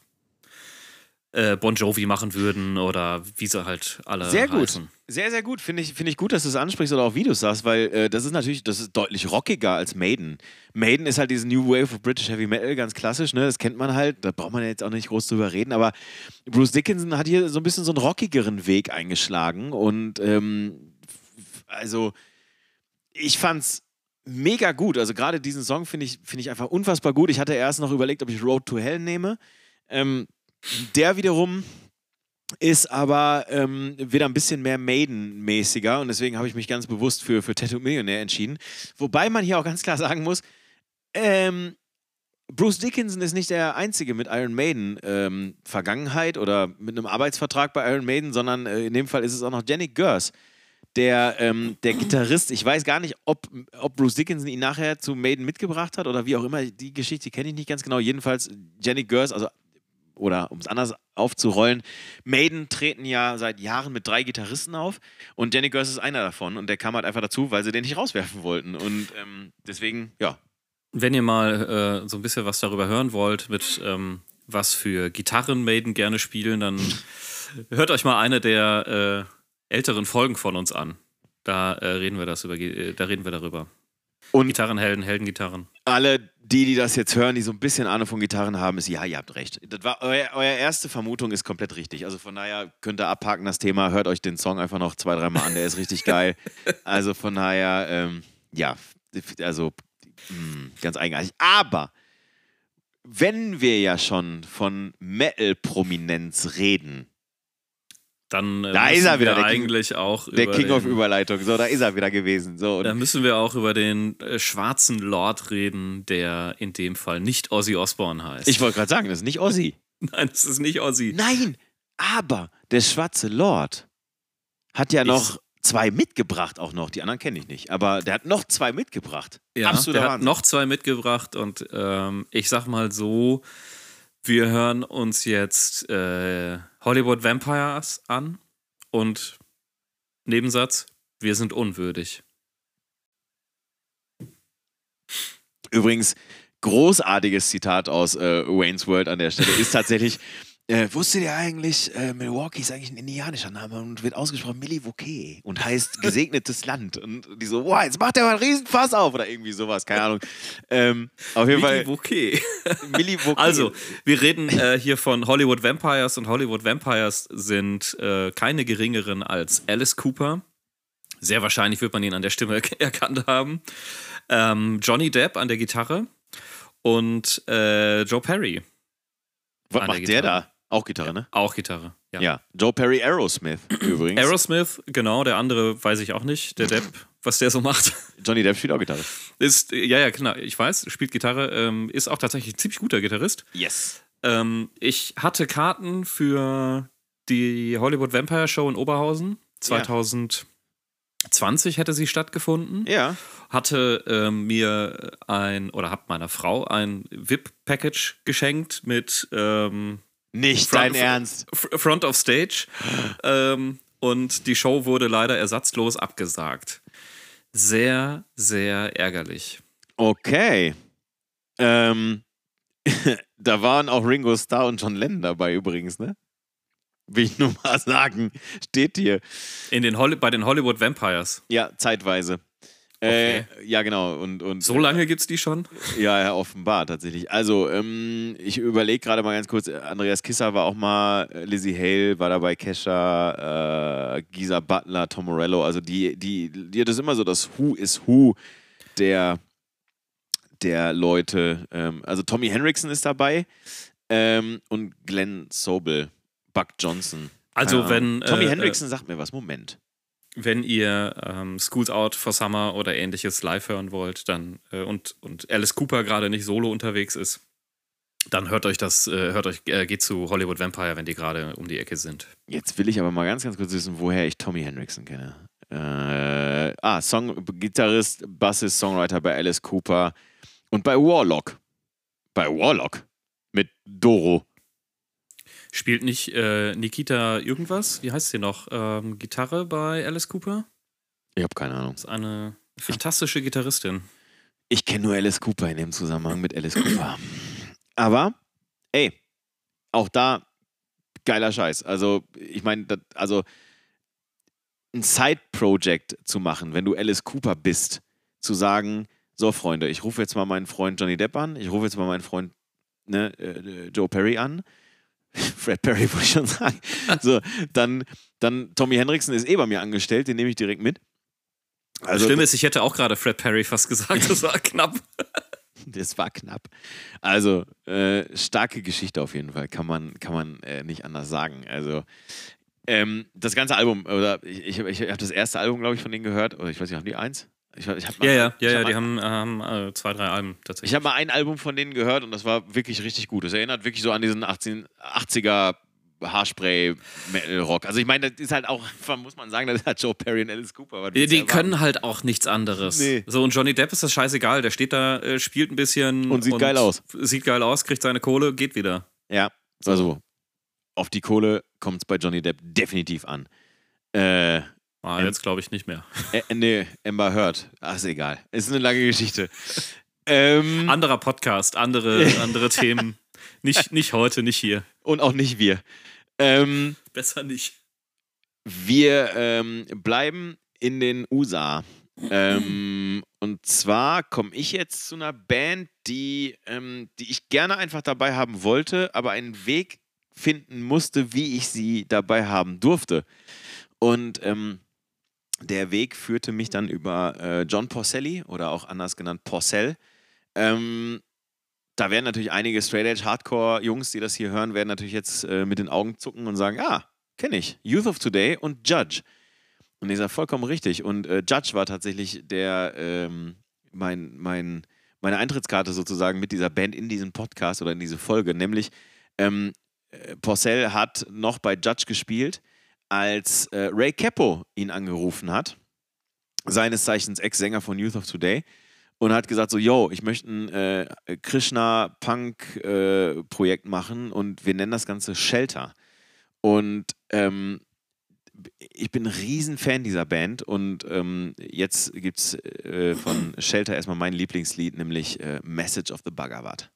äh, Bon Jovi machen würden oder wie sie halt alle Sehr gut. heißen. Sehr, sehr gut. Finde ich, finde ich gut, dass du es ansprichst oder auch wie du es sagst, weil äh, das ist natürlich, das ist deutlich rockiger als Maiden. Maiden ist halt diese New Wave of British Heavy Metal, ganz klassisch, ne? Das kennt man halt, da braucht man ja jetzt auch nicht groß drüber reden, aber Bruce Dickinson hat hier so ein bisschen so einen rockigeren Weg eingeschlagen und ähm, also ich fand's mega gut. Also gerade diesen Song finde ich, finde ich einfach unfassbar gut. Ich hatte erst noch überlegt, ob ich Road to Hell nehme. Ähm, der wiederum ist aber ähm, wieder ein bisschen mehr Maiden-mäßiger und deswegen habe ich mich ganz bewusst für, für Tattoo Millionär entschieden. Wobei man hier auch ganz klar sagen muss, ähm, Bruce Dickinson ist nicht der Einzige mit Iron Maiden ähm, Vergangenheit oder mit einem Arbeitsvertrag bei Iron Maiden, sondern äh, in dem Fall ist es auch noch Jenny Gers, der, ähm, der Gitarrist. Ich weiß gar nicht, ob, ob Bruce Dickinson ihn nachher zu Maiden mitgebracht hat oder wie auch immer. Die Geschichte kenne ich nicht ganz genau. Jedenfalls Jenny Gers, also oder um es anders aufzurollen, Maiden treten ja seit Jahren mit drei Gitarristen auf und Danny Gers ist einer davon und der kam halt einfach dazu, weil sie den nicht rauswerfen wollten und ähm, deswegen, ja. Wenn ihr mal äh, so ein bisschen was darüber hören wollt, mit ähm, was für Gitarren Maiden gerne spielen, dann hört euch mal eine der äh, älteren Folgen von uns an. Da äh, reden wir das über, äh, da reden wir darüber. Und Gitarrenhelden, Heldengitarren. alle, die, die das jetzt hören, die so ein bisschen Ahnung von Gitarren haben, ist, ja, ihr habt recht. Das war, euer, euer erste Vermutung ist komplett richtig. Also von daher könnt ihr abhaken das Thema, hört euch den Song einfach noch zwei, dreimal an, der ist richtig geil. Also von daher, ähm, ja, also mh, ganz eigenartig. Aber wenn wir ja schon von Metal-Prominenz reden, Dann äh, Da ist er wieder, wir der King- eigentlich auch der King of den, Überleitung, so, da ist er wieder gewesen. So, Da müssen wir auch über den äh, schwarzen Lord reden, der in dem Fall nicht Ozzy Osbourne heißt. ich wollte gerade sagen, das ist nicht Ozzy. Nein, das ist nicht Ozzy. Nein, aber der schwarze Lord hat ja Ich- noch zwei mitgebracht, auch noch. Die anderen kenne ich nicht. Aber der hat noch zwei mitgebracht. Ja, Absoluter der hat Wahnsinn. noch zwei mitgebracht und ähm, ich sag mal so, wir hören uns jetzt äh, Hollywood Vampires an und Nebensatz, wir sind unwürdig. Übrigens, großartiges Zitat aus äh, Wayne's World an der Stelle ist tatsächlich Äh, wusstet ihr eigentlich, äh, Milwaukee ist eigentlich ein indianischer Name und wird ausgesprochen Milwaukee und heißt gesegnetes Land. Und die so, wow, jetzt macht der mal einen riesen Fass auf oder irgendwie sowas, keine Ahnung. Ähm, auf jeden Fall. okay. Milwaukee. Also, wir reden äh, hier von Hollywood Vampires und Hollywood Vampires sind äh, keine geringeren als Alice Cooper. Sehr wahrscheinlich wird man ihn an der Stimme erkannt haben. Ähm, Johnny Depp an der Gitarre und äh, Joe Perry. Was macht der da? Auch Gitarre, ne? Auch Gitarre. Ja. Ja. Joe Perry Aerosmith übrigens. Aerosmith, genau, der andere weiß ich auch nicht. Der Depp, was der so macht. Johnny Depp spielt auch Gitarre. Ist, ja, ja, genau, ich weiß, spielt Gitarre, ähm, ist auch tatsächlich ein ziemlich guter Gitarrist. Yes. Ähm, ich hatte Karten für die Hollywood Vampire Show in Oberhausen. 2020 hätte sie stattgefunden. Ja. Hatte ähm, mir ein, oder hab meiner Frau ein VIP-Package geschenkt mit ähm, Nicht Front- dein Ernst. Front of Stage. ähm, und die Show wurde leider ersatzlos abgesagt. Sehr, sehr ärgerlich. Okay. Ähm, da waren auch Ringo Starr und John Lennon dabei übrigens, ne? Will ich nur mal sagen. Steht hier. In den bei den Hollywood Vampires. Ja, zeitweise. Äh, ja, genau. Und, und, So lange gibt's die schon? Ja, ja, offenbar tatsächlich. Also, ähm, ich überlege gerade mal ganz kurz, Andreas Kisser war auch mal, äh, Lizzie Hale war dabei, Kesha, äh, Gisa Butler, Tom Morello, also die, die, die, das ist immer so das Who is Who der, der Leute. Ähm, also Tommy Henriksen ist dabei ähm, und Glenn Sobel, Buck Johnson. Also wenn. Tommy äh, Henriksen sagt mir was, Moment. Wenn ihr ähm, Schools Out for Summer oder ähnliches live hören wollt, dann äh, und, und Alice Cooper gerade nicht solo unterwegs ist, dann hört euch das, äh, hört euch, äh, geht zu Hollywood Vampire, wenn die gerade um die Ecke sind. Jetzt will ich aber mal ganz, ganz kurz wissen, woher ich Tommy Henriksen kenne. Äh, ah, Song, Gitarrist, Bassist, Songwriter bei Alice Cooper und bei Warlock. Bei Warlock. Mit Doro. Spielt nicht äh, Nikita irgendwas? Wie heißt sie noch? Ähm, Gitarre bei Alice Cooper? Ich habe keine Ahnung. ist eine fantastische Gitarristin. Ich kenne nur Alice Cooper in dem Zusammenhang mit Alice Cooper. Aber, ey, auch da geiler Scheiß. Also, ich meine, das- also ein Side-Project zu machen, wenn du Alice Cooper bist, zu sagen, so Freunde, ich rufe jetzt mal meinen Freund Johnny Depp an, ich rufe jetzt mal meinen Freund ne, äh, Joe Perry an. Fred Perry wollte ich schon sagen. So, dann, dann Tommy Henriksen ist eh bei mir angestellt, den nehme ich direkt mit. Das Schlimme ist, ich hätte auch gerade Fred Perry fast gesagt, das war knapp. Das war knapp. Also, äh, starke Geschichte auf jeden Fall, kann man, kann man äh, nicht anders sagen. Also, ähm, das ganze Album, oder ich, ich, ich habe das erste Album, glaube ich, von denen gehört, oder ich weiß nicht, haben die eins? Ich, ich mal, Ja, ja, ja, ja, die haben, haben äh, zwei, drei Alben tatsächlich. Ich habe mal ein Album von denen gehört und das war wirklich richtig gut. Das erinnert wirklich so an diesen 18, 80er Haarspray-Rock. Also ich meine, das ist halt auch, muss man sagen, das ist halt Joe Perry und Alice Cooper. Die, die können halt auch nichts anderes. Nee. So, und Johnny Depp ist das scheißegal. Der steht da, äh, spielt ein bisschen. Und sieht geil aus. Sieht geil aus, kriegt seine Kohle, geht wieder. Ja, also auf die Kohle kommt es bei Johnny Depp definitiv an. Äh, Ah, Ähm. jetzt glaube ich nicht mehr. Äh, nee, Amber Heard. Ach, ist egal. Ist eine lange Geschichte. ähm, Anderer Podcast, andere, andere Themen. Nicht, nicht heute, nicht hier. und auch nicht wir. Ähm, Besser nicht. wir ähm, bleiben in den USA. Ähm, und zwar komme ich jetzt zu einer Band, die, ähm, die ich gerne einfach dabei haben wollte, aber einen Weg finden musste, wie ich sie dabei haben durfte. Und ähm, der Weg führte mich dann über äh, John Porcelli oder auch anders genannt Porcell. Ähm, da werden natürlich einige Straight Edge Hardcore-Jungs, die das hier hören, werden natürlich jetzt äh, mit den Augen zucken und sagen: Ah, kenne ich. Youth of Today und Judge. Und ich sage vollkommen richtig. Und äh, Judge war tatsächlich der, ähm, mein, mein, meine Eintrittskarte sozusagen mit dieser Band in diesen Podcast oder in diese Folge. Nämlich, ähm, äh, Porcell hat noch bei Judge gespielt, als äh, Ray Capo ihn angerufen hat, seines Zeichens Ex-Sänger von Youth of Today, und hat gesagt so, yo, ich möchte ein äh, Krishna-Punk-Projekt machen und wir nennen das Ganze Shelter. Und ähm, ich bin ein Riesenfan dieser Band und ähm, jetzt gibt es äh, von Shelter erstmal mein Lieblingslied, nämlich äh, Message of the Bhagavad.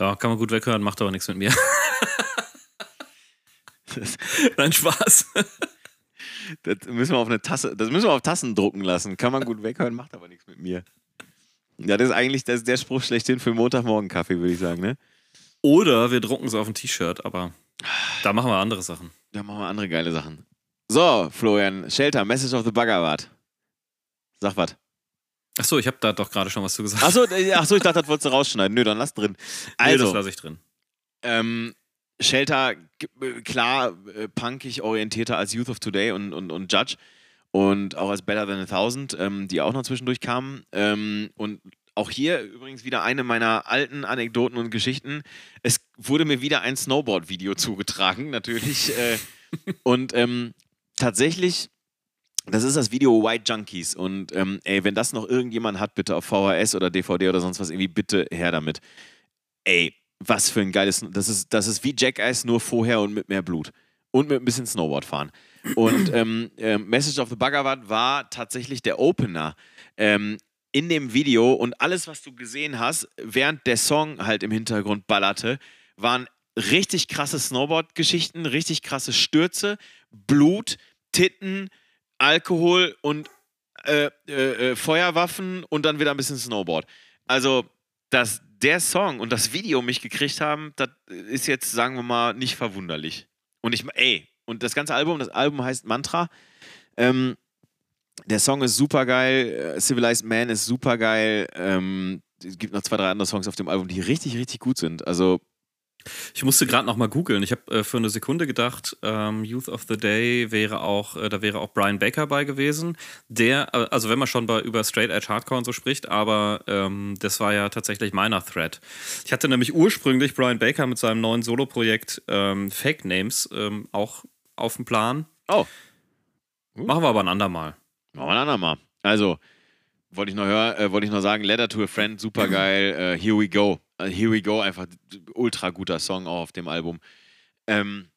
Ja, kann man gut weghören, macht aber nichts mit mir. Das, Nein, Spaß. das müssen wir auf eine Tasse, das müssen wir auf Tassen drucken lassen. Kann man gut weghören, macht aber nichts mit mir. Ja, das ist eigentlich das ist der Spruch schlechthin für Montagmorgen-Kaffee, würde ich sagen, ne? Oder wir drucken es auf ein T-Shirt, aber da machen wir andere Sachen. Da machen wir andere geile Sachen. So, Florian, Shelter, Message of the Bhagavad. Sag was. Achso, ich habe da doch gerade schon was zu gesagt. Achso, äh, achso, ich dachte, das wolltest du rausschneiden. Nö, dann lass drin. nee, das Also, lasse ich drin. ähm, Shelter, äh, klar, äh, punkig orientierter als Youth of Today und, und, und Judge und auch als Better Than a Thousand, ähm, die auch noch zwischendurch kamen. Ähm, und auch hier übrigens wieder eine meiner alten Anekdoten und Geschichten. Es wurde mir wieder ein Snowboard-Video zugetragen, natürlich. Äh, und ähm, tatsächlich, das ist das Video White Junkies. Und ähm, ey, wenn das noch irgendjemand hat, bitte auf VHS oder DVD oder sonst was, irgendwie bitte her damit. Ey, was für ein geiles. Das ist, das ist wie Jackass, nur vorher und mit mehr Blut. Und mit ein bisschen Snowboard fahren. Und ähm, ähm, Message of the Bhagavad war tatsächlich der Opener ähm, in dem Video. Und alles, was du gesehen hast, während der Song halt im Hintergrund ballerte, waren richtig krasse Snowboard-Geschichten, richtig krasse Stürze, Blut, Titten, Alkohol und äh, äh, äh, Feuerwaffen und dann wieder ein bisschen Snowboard. Also, dass der Song und das Video mich gekriegt haben, das ist jetzt, sagen wir mal, nicht verwunderlich. Und ich, ey, und das ganze Album, das Album heißt Mantra. Ähm, der Song ist super geil, Civilized Man ist super geil. Ähm, es gibt noch zwei, drei andere Songs auf dem Album, die richtig, richtig gut sind. Also, Ich musste gerade noch mal googeln. Ich habe äh, für eine Sekunde gedacht, ähm, Youth of the Day wäre auch, äh, da wäre auch Brian Baker bei gewesen. Der, äh, also wenn man schon bei, über Straight Edge Hardcore und so spricht, aber ähm, das war ja tatsächlich meiner Thread. Ich hatte nämlich ursprünglich Brian Baker mit seinem neuen Solo-Projekt ähm, Fake Names ähm, auch auf dem Plan. oh, Machen wir aber ein andermal. Machen wir ein andermal. Also, wollte ich noch hören, äh, wollte ich noch sagen, Letter to a Friend, super geil. Äh, Here we go. Äh, Here we go, einfach ultra guter Song auch auf dem Album. Ähm,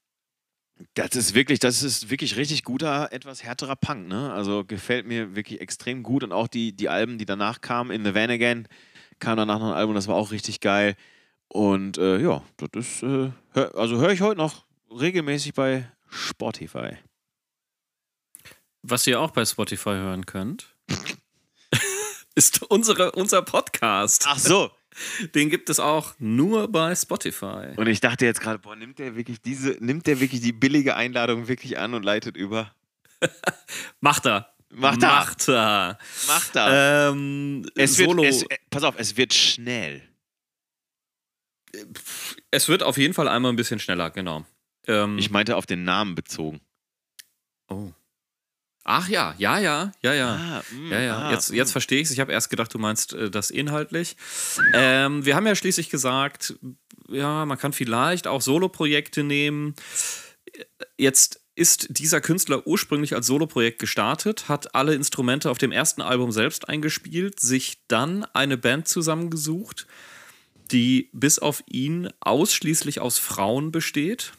das ist wirklich, das ist wirklich richtig guter, etwas härterer Punk, ne? Also gefällt mir wirklich extrem gut. Und auch die, die Alben, die danach kamen, In the Van Again, kam danach noch ein Album, das war auch richtig geil. Und äh, ja, das ist, äh, hör, also höre ich heute noch regelmäßig bei Spotify. Was ihr auch bei Spotify hören könnt, ist unsere, unser Podcast. Ach so. Den gibt es auch nur bei Spotify. Und ich dachte jetzt gerade, boah, nimmt der wirklich diese, nimmt der wirklich die billige Einladung wirklich an und leitet über? Macht er. Macht er. Macht er. Macht er. Ähm, es wird, Solo. es, äh, pass auf, es wird schnell. es wird auf jeden Fall einmal ein bisschen schneller, genau. Ähm, Ich meinte auf den Namen bezogen. oh. Ach ja, ja, ja, ja, ja. Ah, mm, Ja, ja, ah, jetzt, mm. jetzt verstehe ich es. Ich habe erst gedacht, du meinst äh, das inhaltlich. Ähm, wir haben ja schließlich gesagt, ja, man kann vielleicht auch Soloprojekte nehmen. Jetzt ist dieser Künstler ursprünglich als Soloprojekt gestartet, hat alle Instrumente auf dem ersten Album selbst eingespielt, sich dann eine Band zusammengesucht, die bis auf ihn ausschließlich aus Frauen besteht.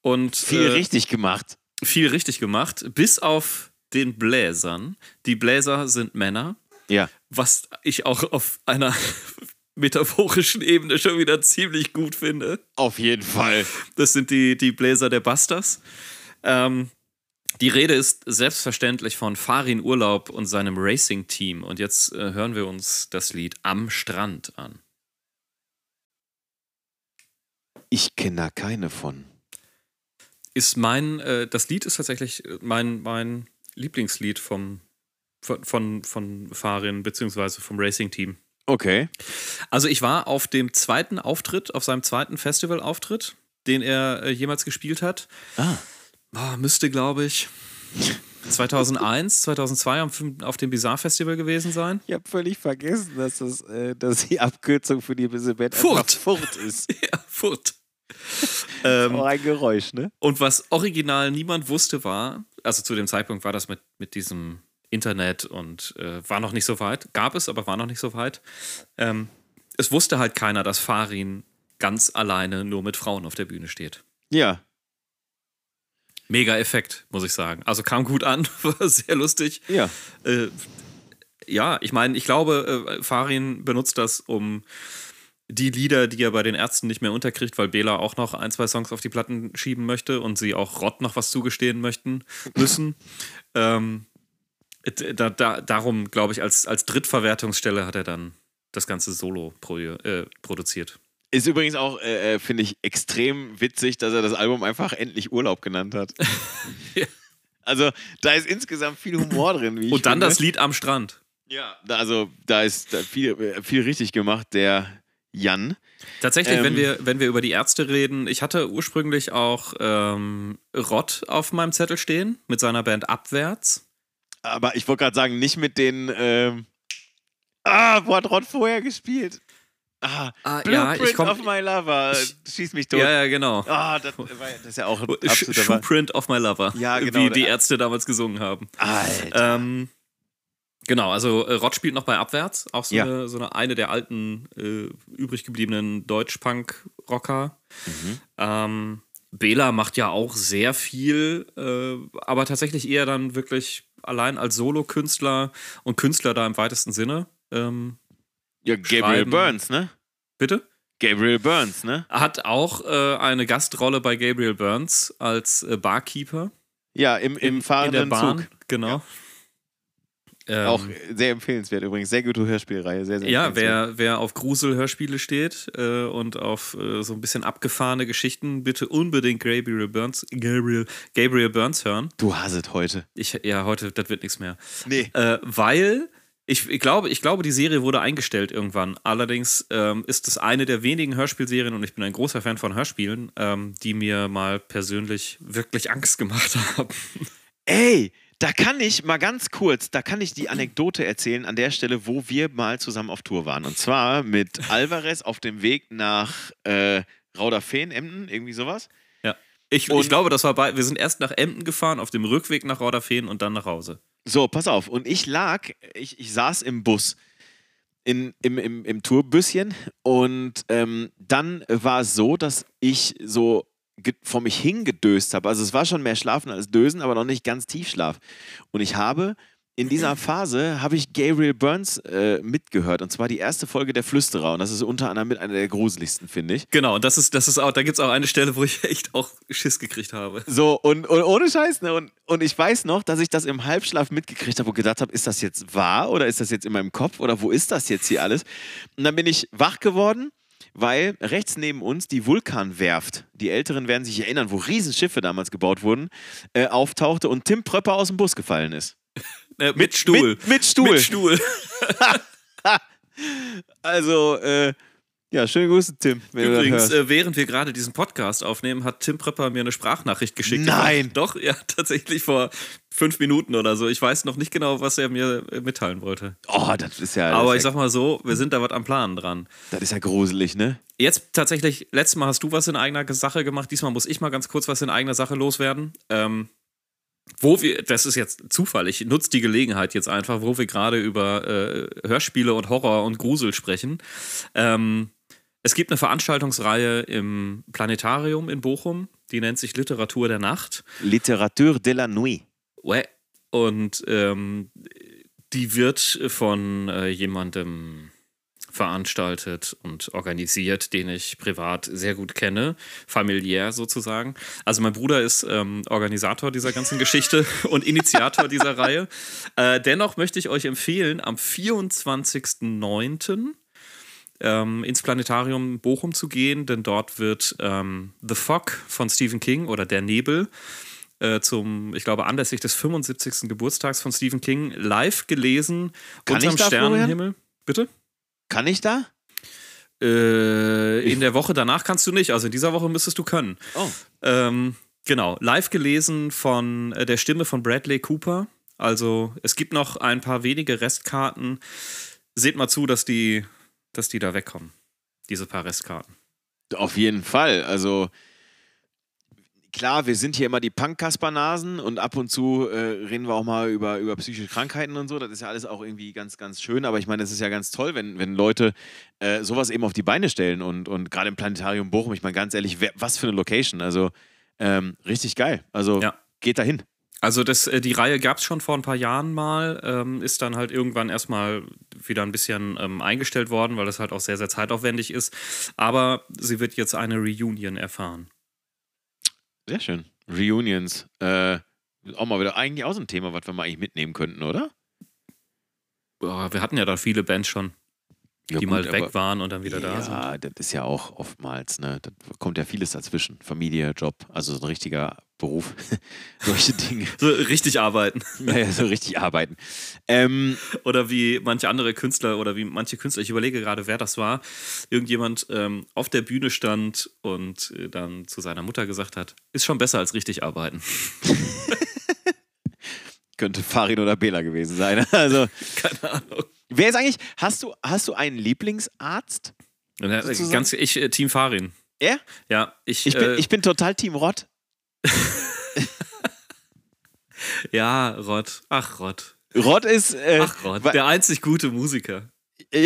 Und, Viel äh, richtig gemacht. Viel richtig gemacht, bis auf den Bläsern. Die Bläser sind Männer, Ja. was ich auch auf einer metaphorischen Ebene schon wieder ziemlich gut finde. Auf jeden Fall. Das sind die, die Bläser der Busters. Ähm, die Rede ist selbstverständlich von Farin Urlaub und seinem Racing-Team. Und jetzt äh, hören wir uns das Lied Am Strand an. Ich kenne da keine von. Ist mein, äh, das Lied ist tatsächlich äh, mein, mein Lieblingslied vom, von, von, von Farin beziehungsweise vom Racing-Team. Okay. Also ich war auf dem zweiten Auftritt, auf seinem zweiten Festivalauftritt, den er äh, jemals gespielt hat. Ah. Ah, müsste, glaube ich, 2001, 2002 auf, auf dem Bizarre Festival gewesen sein. Ich habe völlig vergessen, dass, das, äh, dass die Abkürzung für die Band Furt. Furt ist. Ja, Furt. ähm, Auch ein Geräusch, ne? und was original niemand wusste war, also zu dem Zeitpunkt war das mit, mit diesem Internet und äh, war noch nicht so weit, gab es, aber war noch nicht so weit. Ähm, es wusste halt keiner, dass Farin ganz alleine nur mit Frauen auf der Bühne steht. Ja. Mega Effekt, muss ich sagen. Also kam gut an, war sehr lustig. Ja. Äh, ja, ich meine, ich glaube, äh, Farin benutzt das, um die Lieder, die er bei den Ärzten nicht mehr unterkriegt, weil Bela auch noch ein, zwei Songs auf die Platten schieben möchte und sie auch Rott noch was zugestehen möchten müssen. ähm, da, da, darum, glaube ich, als, als Drittverwertungsstelle hat er dann das ganze Solo pro, äh, produziert. Ist übrigens auch, äh, finde ich, extrem witzig, dass er das Album einfach endlich Urlaub genannt hat. Ja. Also, da ist insgesamt viel Humor drin. Und dann finde. das Lied am Strand. Ja, also da ist da viel, äh, viel richtig gemacht, der Jan. Tatsächlich, Ähm, wenn, wir, wenn wir über die Ärzte reden, ich hatte ursprünglich auch ähm, Rott auf meinem Zettel stehen mit seiner Band Abwärts. Aber ich wollte gerade sagen, nicht mit den. Ähm, ah, wo hat Rod vorher gespielt? Ah, Ah, ja, Blueprint ich komm- of my lover. Schieß mich tot. Ja, ja, genau. Ah, das, war, das ist ja auch ein Sh absoluter Wa- Shoeprint of My Lover. Ja, genau, Wie die Ärzte damals gesungen haben. Alter. Ähm, genau, also äh, Rott spielt noch bei Abwärts, auch so, Ja. eine, so eine, eine der alten äh, übrig gebliebenen Deutsch-Punk-Rocker. Mhm. Ähm, Bela macht ja auch sehr viel, äh, aber tatsächlich eher dann wirklich allein als Solokünstler und Künstler da im weitesten Sinne. Ähm, ja, Gabriel schreiben- Burns, ne? bitte? Gabriel Burns, ne? Hat auch äh, eine Gastrolle bei Gabriel Burns als äh, Barkeeper Ja, im, im in der fahrenden Bahn. Zug. Genau. Ähm, Auch sehr empfehlenswert übrigens. Sehr gute Hörspielreihe. Sehr, sehr Ja, wer, wer auf Grusel-Hörspiele steht äh, und auf äh, so ein bisschen abgefahrene Geschichten, bitte unbedingt Gabriel Burns, Gabriel, Gabriel Burns hören. Du haset heute. Ich, ja, heute, das wird nichts mehr. Nee. Äh, weil ich, ich, glaube, ich glaube, die Serie wurde eingestellt irgendwann. Allerdings ähm, ist es eine der wenigen Hörspielserien, und ich bin ein großer Fan von Hörspielen, ähm, die mir mal persönlich wirklich Angst gemacht haben. Ey, da kann ich mal ganz kurz, da kann ich die Anekdote erzählen an der Stelle, wo wir mal zusammen auf Tour waren. Und zwar mit Alvarez auf dem Weg nach äh, Rauderfehn, Emden, irgendwie sowas. Ja. Ich, Und- ich glaube, das war bei, wir sind erst nach Emden gefahren, auf dem Rückweg nach Rauderfehn und dann nach Hause. So, pass auf. Und ich lag, ich, ich saß im Bus. In, im, im, im Tourbüsschen und ähm, dann war es so, dass ich so vor mich hingedöst habe. Also es war schon mehr Schlafen als Dösen, aber noch nicht ganz Tiefschlaf. Und ich habe in dieser Phase habe ich Gabriel Burns äh, mitgehört und zwar die erste Folge der Flüsterer und das ist unter anderem mit einer der gruseligsten, finde ich. Genau, und das ist, das ist auch, da gibt es auch eine Stelle, wo ich echt auch Schiss gekriegt habe. So, und, und ohne Scheiß, ne? Und, und ich weiß noch, dass ich das im Halbschlaf mitgekriegt habe und gedacht habe, ist das jetzt wahr oder ist das jetzt in meinem Kopf oder wo ist das jetzt hier alles? Und dann bin ich wach geworden, weil rechts neben uns die Vulkanwerft, die Älteren werden sich erinnern, wo Riesenschiffe damals gebaut wurden, äh, auftauchte und Tim Pröpper aus dem Bus gefallen ist. Äh, mit Stuhl. Mit, mit Stuhl. Mit Stuhl. Also, äh, ja, schöne Grüße, Tim. Übrigens, äh, während wir gerade diesen Podcast aufnehmen, hat Tim Prepper mir eine Sprachnachricht geschickt. Nein. Doch, ja, tatsächlich vor fünf Minuten oder so. Ich weiß noch nicht genau, was er mir äh, mitteilen wollte. oh, das ist ja, Aber ich ja, sag mal so, wir sind da was am Plan dran. das ist ja gruselig, ne? Jetzt tatsächlich, letztes Mal hast du was in eigener Sache gemacht, diesmal muss ich mal ganz kurz was in eigener Sache loswerden. Ähm, wo wir, das ist jetzt Zufall, ich nutze die Gelegenheit jetzt einfach, wo wir gerade über äh, Hörspiele und Horror und Grusel sprechen. Ähm, es gibt eine Veranstaltungsreihe im Planetarium in Bochum, die nennt sich Literatur der Nacht. Literature de la Nuit. Ouais. Und ähm, die wird von äh, jemandem veranstaltet und organisiert, den ich privat sehr gut kenne, familiär sozusagen. Also mein Bruder ist ähm, Organisator dieser ganzen Geschichte und Initiator dieser Reihe. Äh, dennoch möchte ich euch empfehlen, am 24.09. Ähm, ins Planetarium Bochum zu gehen, denn dort wird ähm, The Fog von Stephen King oder Der Nebel äh, zum, ich glaube, anlässlich des 75. Geburtstags von Stephen King live gelesen Kann unterm Sternenhimmel. Bitte? Kann ich da? Äh, in der Woche danach kannst du nicht, also in dieser Woche müsstest du können. Oh. Ähm, genau, live gelesen von äh, der Stimme von Bradley Cooper. Also es gibt noch ein paar wenige Restkarten. Seht mal zu, dass die, dass die da wegkommen. Diese paar Restkarten. Auf jeden Fall. Also klar, wir sind hier immer die Punk-Kaspernasen und ab und zu äh, reden wir auch mal über, über psychische Krankheiten und so. Das ist ja alles auch irgendwie ganz, ganz schön. Aber ich meine, es ist ja ganz toll, wenn, wenn Leute äh, sowas eben auf die Beine stellen und, und gerade im Planetarium Bochum, ich meine ganz ehrlich, wer, was für eine Location. Also ähm, richtig geil. Also Ja. geht dahin. Also das, äh, die Reihe gab es schon vor ein paar Jahren mal, ähm, ist dann halt irgendwann erstmal wieder ein bisschen ähm, eingestellt worden, weil das halt auch sehr, sehr zeitaufwendig ist. Aber sie wird jetzt eine Reunion erfahren. Sehr schön. Reunions. Äh, auch mal wieder eigentlich auch so ein Thema, was wir mal eigentlich mitnehmen könnten, oder? Boah, wir hatten ja da viele Bands schon, Ja, die gut, mal weg waren und dann wieder da sind. Ja, das ist ja auch oftmals, ne? Da kommt ja vieles dazwischen. Familie, Job, also so ein richtiger Beruf. Solche Dinge. So richtig arbeiten. Naja, so richtig arbeiten. Ähm, Oder wie manche andere Künstler oder wie manche Künstler, ich überlege gerade, wer das war, irgendjemand ähm, auf der Bühne stand und äh, dann zu seiner Mutter gesagt hat, ist schon besser als richtig arbeiten. könnte Farin oder Bela gewesen sein. Also, Keine Ahnung. wer ist eigentlich, hast du, hast du einen Lieblingsarzt? Sozusagen? Ganz, ich, äh, Team Farin. Er? Ja, ich, Ich bin, äh, ich bin total Team Rott. ja, Rott. Ach, Rott. Rott ist. Äh, Ach, Rott. Der einzig gute Musiker.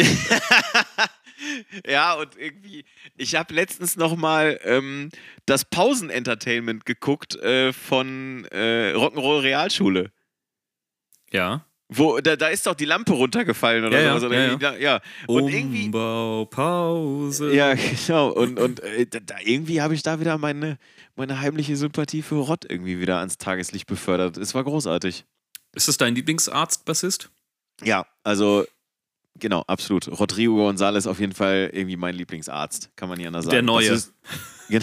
ja, und irgendwie, ich habe letztens noch mal ähm, das Pausenentertainment geguckt äh, von äh, Rock'n'Roll Realschule. Ja. Wo, da, da ist doch die Lampe runtergefallen oder Ja, ja. Oder ja, irgendwie, ja. Und irgendwie. Umbaupause. Ja, genau. Und, und äh, da, irgendwie habe ich da wieder meine, meine heimliche Sympathie für Rott irgendwie wieder ans Tageslicht befördert. Es war großartig. Ist das dein Lieblingsarzt-Bassist? Ja, also genau, absolut. Rodrigo González auf jeden Fall irgendwie mein Lieblingsarzt, kann man nicht anders sagen. Der Neue. Ist.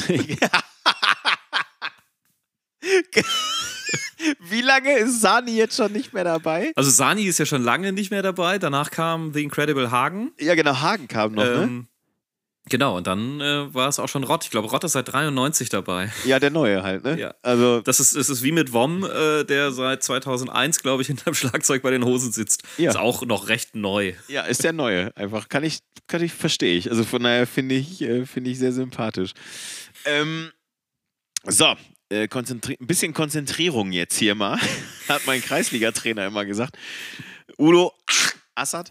Wie lange ist Sani jetzt schon nicht mehr dabei? Also Sani ist ja schon lange nicht mehr dabei. Danach kam The Incredible Hagen. Ja, genau, Hagen kam noch, ne? Genau, und dann äh, war es auch schon Rott. Ich glaube, Rott ist seit 93 dabei. Ja, der Neue halt, ne? Ja. Also, Das ist, es ist wie mit Wom, äh, der seit 2001, glaube ich, hinterm Schlagzeug bei den Hosen sitzt. Ja. Ist auch noch recht neu. ja, ist der Neue. Einfach, kann ich, kann ich, verstehe ich. Also von daher finde ich, äh, finde ich sehr sympathisch. Ähm, so, äh, ein bisschen Konzentrierung jetzt hier mal, hat mein Kreisliga-Trainer immer gesagt. Udo Assad.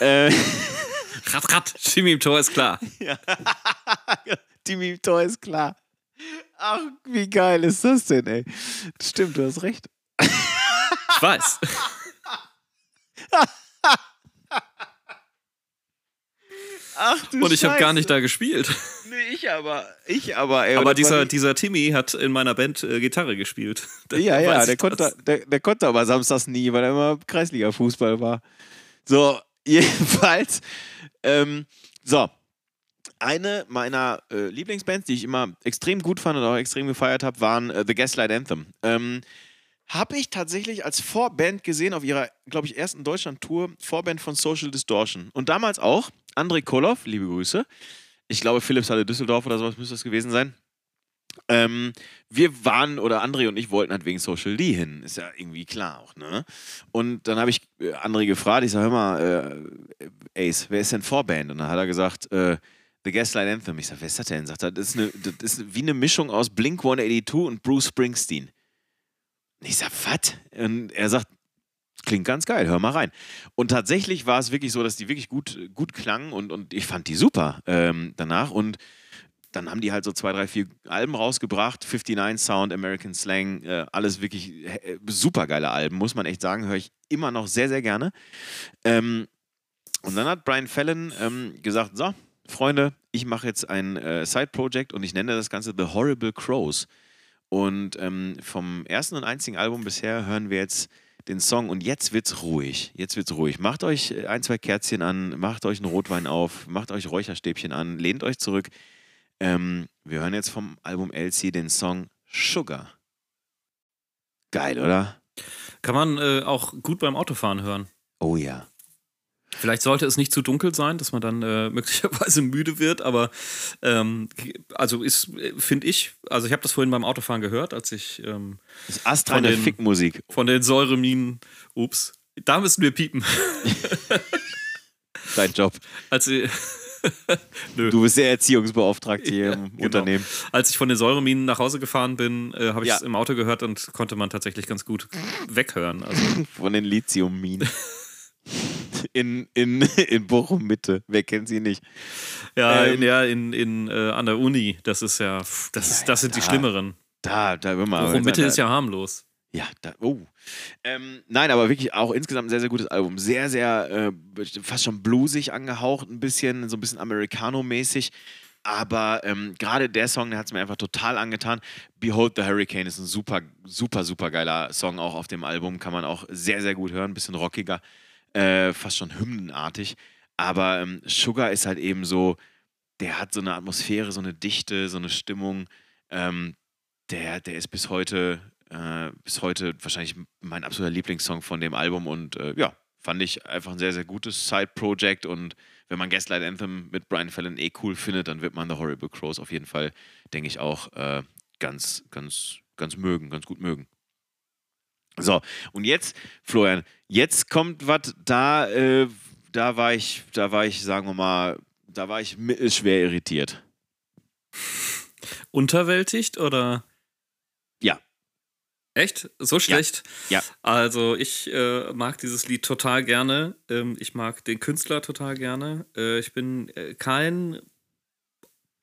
äh, Rat, rat, Jimmy im Tor ist klar. Timmy im Tor ist klar. Ach, wie geil ist das denn, ey? Stimmt, du hast recht. Ich weiß. Ach du Und ich habe gar nicht da gespielt. Nee, ich aber. Ich aber, ey. Aber dieser, dieser Timmy hat in meiner Band äh, Gitarre gespielt. Da Ja, ja, der konnte, der, der konnte aber samstags nie, weil er immer Kreisliga-Fußball war. So, jedenfalls. Ähm, so. Eine meiner äh, Lieblingsbands, die ich immer extrem gut fand und auch extrem gefeiert habe, waren äh, The Gaslight Anthem. Ähm, habe ich tatsächlich als Vorband gesehen auf ihrer, glaube ich, ersten Deutschland-Tour, Vorband von Social Distortion. Und damals auch André Koloff, liebe Grüße. Ich glaube, Philipshalle Düsseldorf oder sowas müsste das gewesen sein. Ähm, wir waren, oder André und ich wollten halt wegen Social D hin. Ist ja irgendwie klar auch, ne? Und dann habe ich äh, André gefragt, ich sage, hör mal, äh, Ace, wer ist denn Vorband? Und dann hat er gesagt, äh, The Gaslight Anthem. Ich sage, wer ist das denn? Sagt er, das ist, eine, das ist wie eine Mischung aus Blink 182 und Bruce Springsteen. Und ich sage, was? Und er sagt, klingt ganz geil, hör mal rein. Und tatsächlich war es wirklich so, dass die wirklich gut, gut klangen und, und ich fand die super ähm, danach. Und dann haben die halt so zwei, drei, vier Alben rausgebracht. 59 Sound, American Slang, äh, alles wirklich äh, super geile Alben, muss man echt sagen. Höre ich immer noch sehr, sehr gerne. Ähm, und dann hat Brian Fallon ähm, gesagt: So, Freunde, ich mache jetzt ein äh, Side-Project und ich nenne das Ganze The Horrible Crows. Und ähm, vom ersten und einzigen Album bisher hören wir jetzt den Song und jetzt wird's ruhig. Jetzt wird's ruhig. Macht euch ein, zwei Kerzchen an, macht euch einen Rotwein auf, macht euch Räucherstäbchen an, lehnt euch zurück. Ähm, wir hören jetzt vom Album LC den Song Sugar. Geil, oder? Kann man äh, auch gut beim Autofahren hören. Oh ja. Vielleicht sollte es nicht zu dunkel sein, dass man dann äh, möglicherweise müde wird, aber ähm, also ist, finde ich, also ich habe das vorhin beim Autofahren gehört, als ich ähm, Das ist astreine Von den- Fickmusik. von den Säureminen, ups, da müssen wir piepen. Dein Job. als, ich- Nö. Du bist der Erziehungsbeauftragte hier Ja, im genau. Unternehmen. als ich von den Säureminen nach Hause gefahren bin, äh, habe ich es Ja. im Auto gehört und konnte man tatsächlich ganz gut weghören. Also, Von den Lithiumminen. In, in, in Bochum Mitte. Wer kennt sie nicht? ja, Ähm, in, ja in, in, äh, an der Uni, das ist ja, das, ist, das sind die schlimmeren. Da, da immer. Bochum Mitte da, ist ja harmlos. Ja, da, oh. Ähm, nein, aber wirklich auch insgesamt ein sehr, sehr gutes Album. Sehr, sehr, äh, fast schon bluesig angehaucht, ein bisschen, so ein bisschen Americano-mäßig. Aber ähm, gerade der Song, der hat es mir einfach total angetan. Behold the Hurricane ist ein super, super, super geiler Song auch auf dem Album. Kann man auch sehr, sehr gut hören. Ein bisschen rockiger, äh, fast schon hymnenartig. Aber ähm, Sugar ist halt eben so, der hat so eine Atmosphäre, so eine Dichte, so eine Stimmung. Ähm, der, der ist bis heute äh, bis heute wahrscheinlich mein absoluter Lieblingssong von dem Album und äh, ja, fand ich einfach ein sehr, sehr gutes Side-Project und wenn man Gaslight Anthem mit Brian Fallon eh cool findet, dann wird man The Horrible Crows auf jeden Fall, denke ich, auch äh, ganz, ganz, ganz mögen, ganz gut mögen. So, und jetzt, Florian, jetzt kommt was, da, äh, da war ich, da war ich, sagen wir mal, da war ich schwer irritiert. Unterwältigt oder? Echt? So schlecht? Ja. ja. Also ich äh, mag dieses Lied total gerne. Ähm, ich mag den Künstler total gerne. Äh, ich bin äh, kein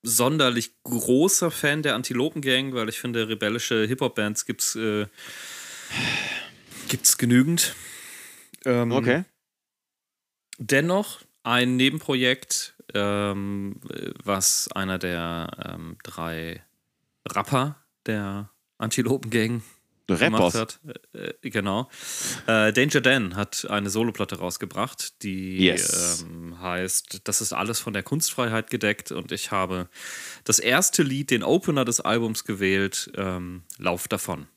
sonderlich großer Fan der Antilopen Gang, weil ich finde, rebellische Hip-Hop-Bands gibt's, äh, gibt's genügend. Ähm, okay. Dennoch ein Nebenprojekt, ähm, was einer der ähm, drei Rapper der Antilopen Gang gemacht hat. Äh, äh, genau. Äh, Danger Dan hat eine Soloplatte rausgebracht, die yes. ähm, heißt, das ist alles von der Kunstfreiheit gedeckt und ich habe das erste Lied, den Opener des Albums gewählt, ähm, Lauf davon.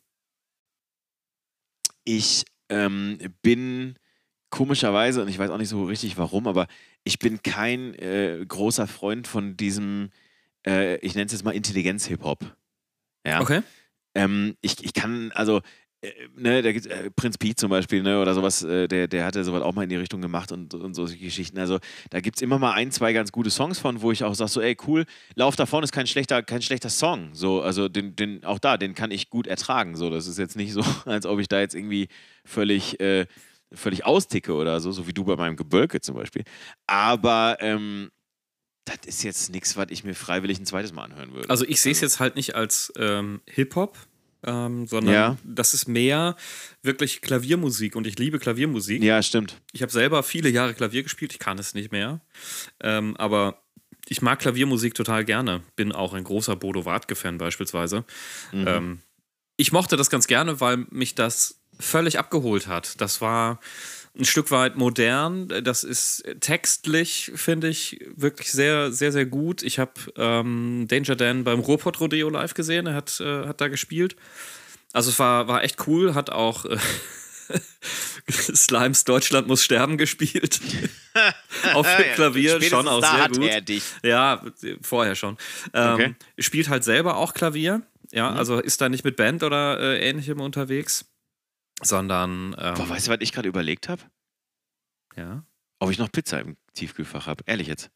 Ich ähm, bin komischerweise, und ich weiß auch nicht so richtig warum, aber ich bin kein äh, großer Freund von diesem, äh, ich nenne es jetzt mal Intelligenz-Hip-Hop. Ja. Okay. Ähm, ich, ich kann, also, äh, ne, da gibt äh, Prinz Piet zum Beispiel, ne, oder sowas, äh, der, der hatte sowas auch mal in die Richtung gemacht und, und solche Geschichten. Also, da gibt es immer mal ein, zwei ganz gute Songs von, wo ich auch sage, so, ey, cool, Lauf davon ist kein schlechter, kein schlechter Song. So, also, den, den, auch da, den kann ich gut ertragen. So, das ist jetzt nicht so, als ob ich da jetzt irgendwie völlig. Äh, völlig austicke oder so, so wie du bei meinem Gebölke zum Beispiel. Aber ähm, das ist jetzt nichts, was ich mir freiwillig ein zweites Mal anhören würde. Also ich sehe es also. jetzt halt nicht als ähm, Hip-Hop, ähm, sondern ja. das ist mehr wirklich Klaviermusik und ich liebe Klaviermusik. Ja, stimmt. Ich habe selber viele Jahre Klavier gespielt, ich kann es nicht mehr, ähm, aber ich mag Klaviermusik total gerne. Bin auch ein großer Bodo Wartke-Fan beispielsweise. Mhm. Ähm, ich mochte das ganz gerne, weil mich das völlig abgeholt hat. Das war ein Stück weit modern. Das ist textlich, finde ich, wirklich sehr, sehr, sehr gut. Ich habe ähm, Danger Dan beim Ruhrpott Rodeo live gesehen. Er hat, äh, hat da gespielt. Also es war, war echt cool. Hat auch äh, Slimes Deutschland muss sterben gespielt. Auf dem Klavier schon auch sehr gut. Ja, vorher schon. Ähm, okay. Spielt halt selber auch Klavier. Ja, mhm. also ist da nicht mit Band oder äh, ähnlichem unterwegs sondern. Ähm, Boah, weißt du, was ich gerade überlegt habe? Ja. Ob ich noch Pizza im Tiefkühlfach habe. Ehrlich jetzt.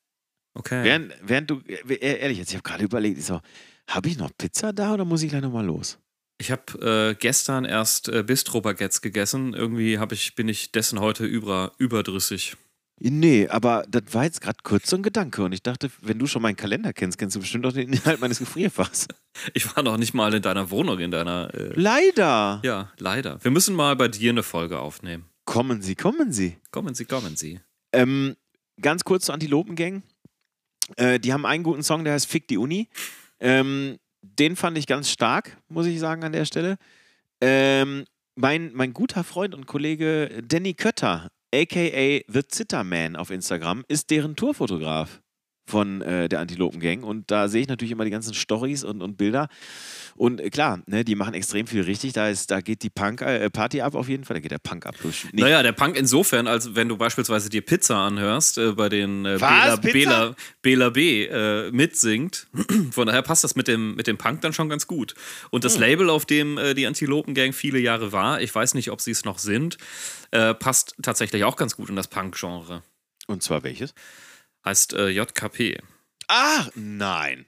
Okay. Während, während du, äh, ehrlich jetzt, ich habe gerade überlegt, ich so, habe ich noch Pizza da oder muss ich gleich nochmal los? Ich habe äh, gestern erst äh, Bistro-Baguettes gegessen. Irgendwie ich, bin ich dessen heute über, überdrüssig. Nee, aber das war jetzt gerade kurz so ein Gedanke und ich dachte, wenn du schon meinen Kalender kennst, kennst du bestimmt auch den Inhalt meines Gefrierfachs. Ich war noch nicht mal in deiner Wohnung, in deiner. Äh leider! Ja, leider. Wir müssen mal bei dir eine Folge aufnehmen. Kommen Sie, kommen Sie. Kommen Sie, kommen Sie. Ähm, ganz kurz zur Antilopengang. Äh, die haben einen guten Song, der heißt Fick die Uni. Ähm, den fand ich ganz stark, muss ich sagen, an der Stelle. Ähm, mein, mein guter Freund und Kollege Danny Kötter aka The Zitterman auf Instagram, ist deren Tourfotograf von äh, der Antilopen-Gang. Und da sehe ich natürlich immer die ganzen Stories und, und Bilder. Und äh, klar, ne, die machen extrem viel richtig. Da, ist, da geht die Punk-Party äh, ab auf jeden Fall. Da geht der Punk ab. Naja, der Punk insofern, als wenn du beispielsweise dir Pizza anhörst, äh, bei den äh, Bela, Bela, Bela, B äh, mitsingt. Von daher passt das mit dem, mit dem Punk dann schon ganz gut. Und das hm. Label, auf dem die Antilopen-Gang viele Jahre war, ich weiß nicht, ob sie es noch sind, passt tatsächlich auch ganz gut in das Punk-Genre. Und zwar welches? Heißt äh, JKP. Ach, nein.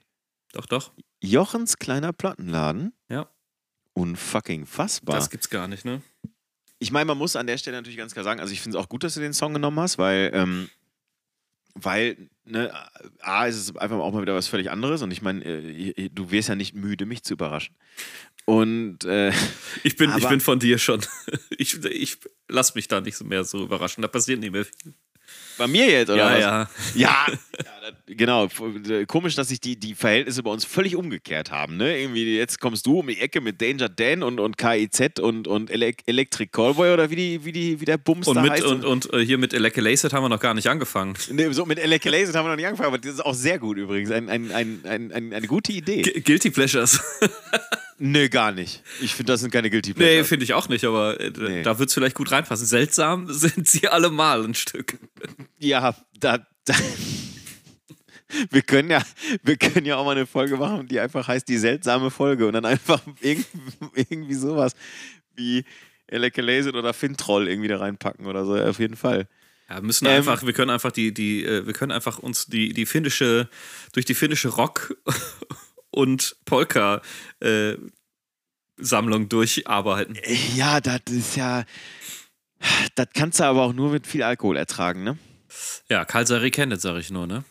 Doch, doch. Jochens kleiner Plattenladen? Ja. Unfucking fassbar. Das gibt's gar nicht, ne? Ich meine, man muss an der Stelle natürlich ganz klar sagen, also ich finde es auch gut, dass du den Song genommen hast, weil, ähm, weil, ne, A, ist es einfach auch mal wieder was völlig anderes und ich meine, äh, du wirst ja nicht müde, mich zu überraschen. Und äh, Ich bin, ich bin von dir schon. Ich, ich lass mich da nicht so mehr so überraschen. Da passiert nicht mehr viel. Bei mir jetzt, oder? Ja, was? ja. Ja, ja das, genau. Komisch, dass sich die, die Verhältnisse bei uns völlig umgekehrt haben. Ne? Irgendwie jetzt kommst du um die Ecke mit Danger Dan und, und KIZ und, und Elec Electric Callboy oder wie, die, wie, die, wie der Bums Und, da mit, heißt. und, und äh, hier mit Eleke Laced haben wir noch gar nicht angefangen. nee, so mit Electric Laser haben wir noch nicht angefangen, aber das ist auch sehr gut übrigens. Ein, ein, ein, ein, ein, eine gute Idee. Gu- Guilty Pleasures. nee, gar nicht. Ich finde, das sind keine Guilty nee, Pleasures. finde ich auch nicht, aber äh, Nee. da wird es vielleicht gut reinpassen. Seltsam sind sie allemal ein Stück. Ja, da, da wir können ja, wir können ja auch mal eine Folge machen, die einfach heißt die seltsame Folge und dann einfach irgendwie, irgendwie sowas wie Elekeleset oder Fintroll irgendwie da reinpacken oder so. Auf jeden Fall. Ja, wir müssen Ähm, einfach, wir können einfach die, die, äh, wir können einfach uns die, die finnische, durch die finnische Rock- und Polka-Sammlung durcharbeiten. Ja, das ist ja. Das kannst du aber auch nur mit viel Alkohol ertragen, ne? Ja, Kalsari Kennet, sage ich nur, ne?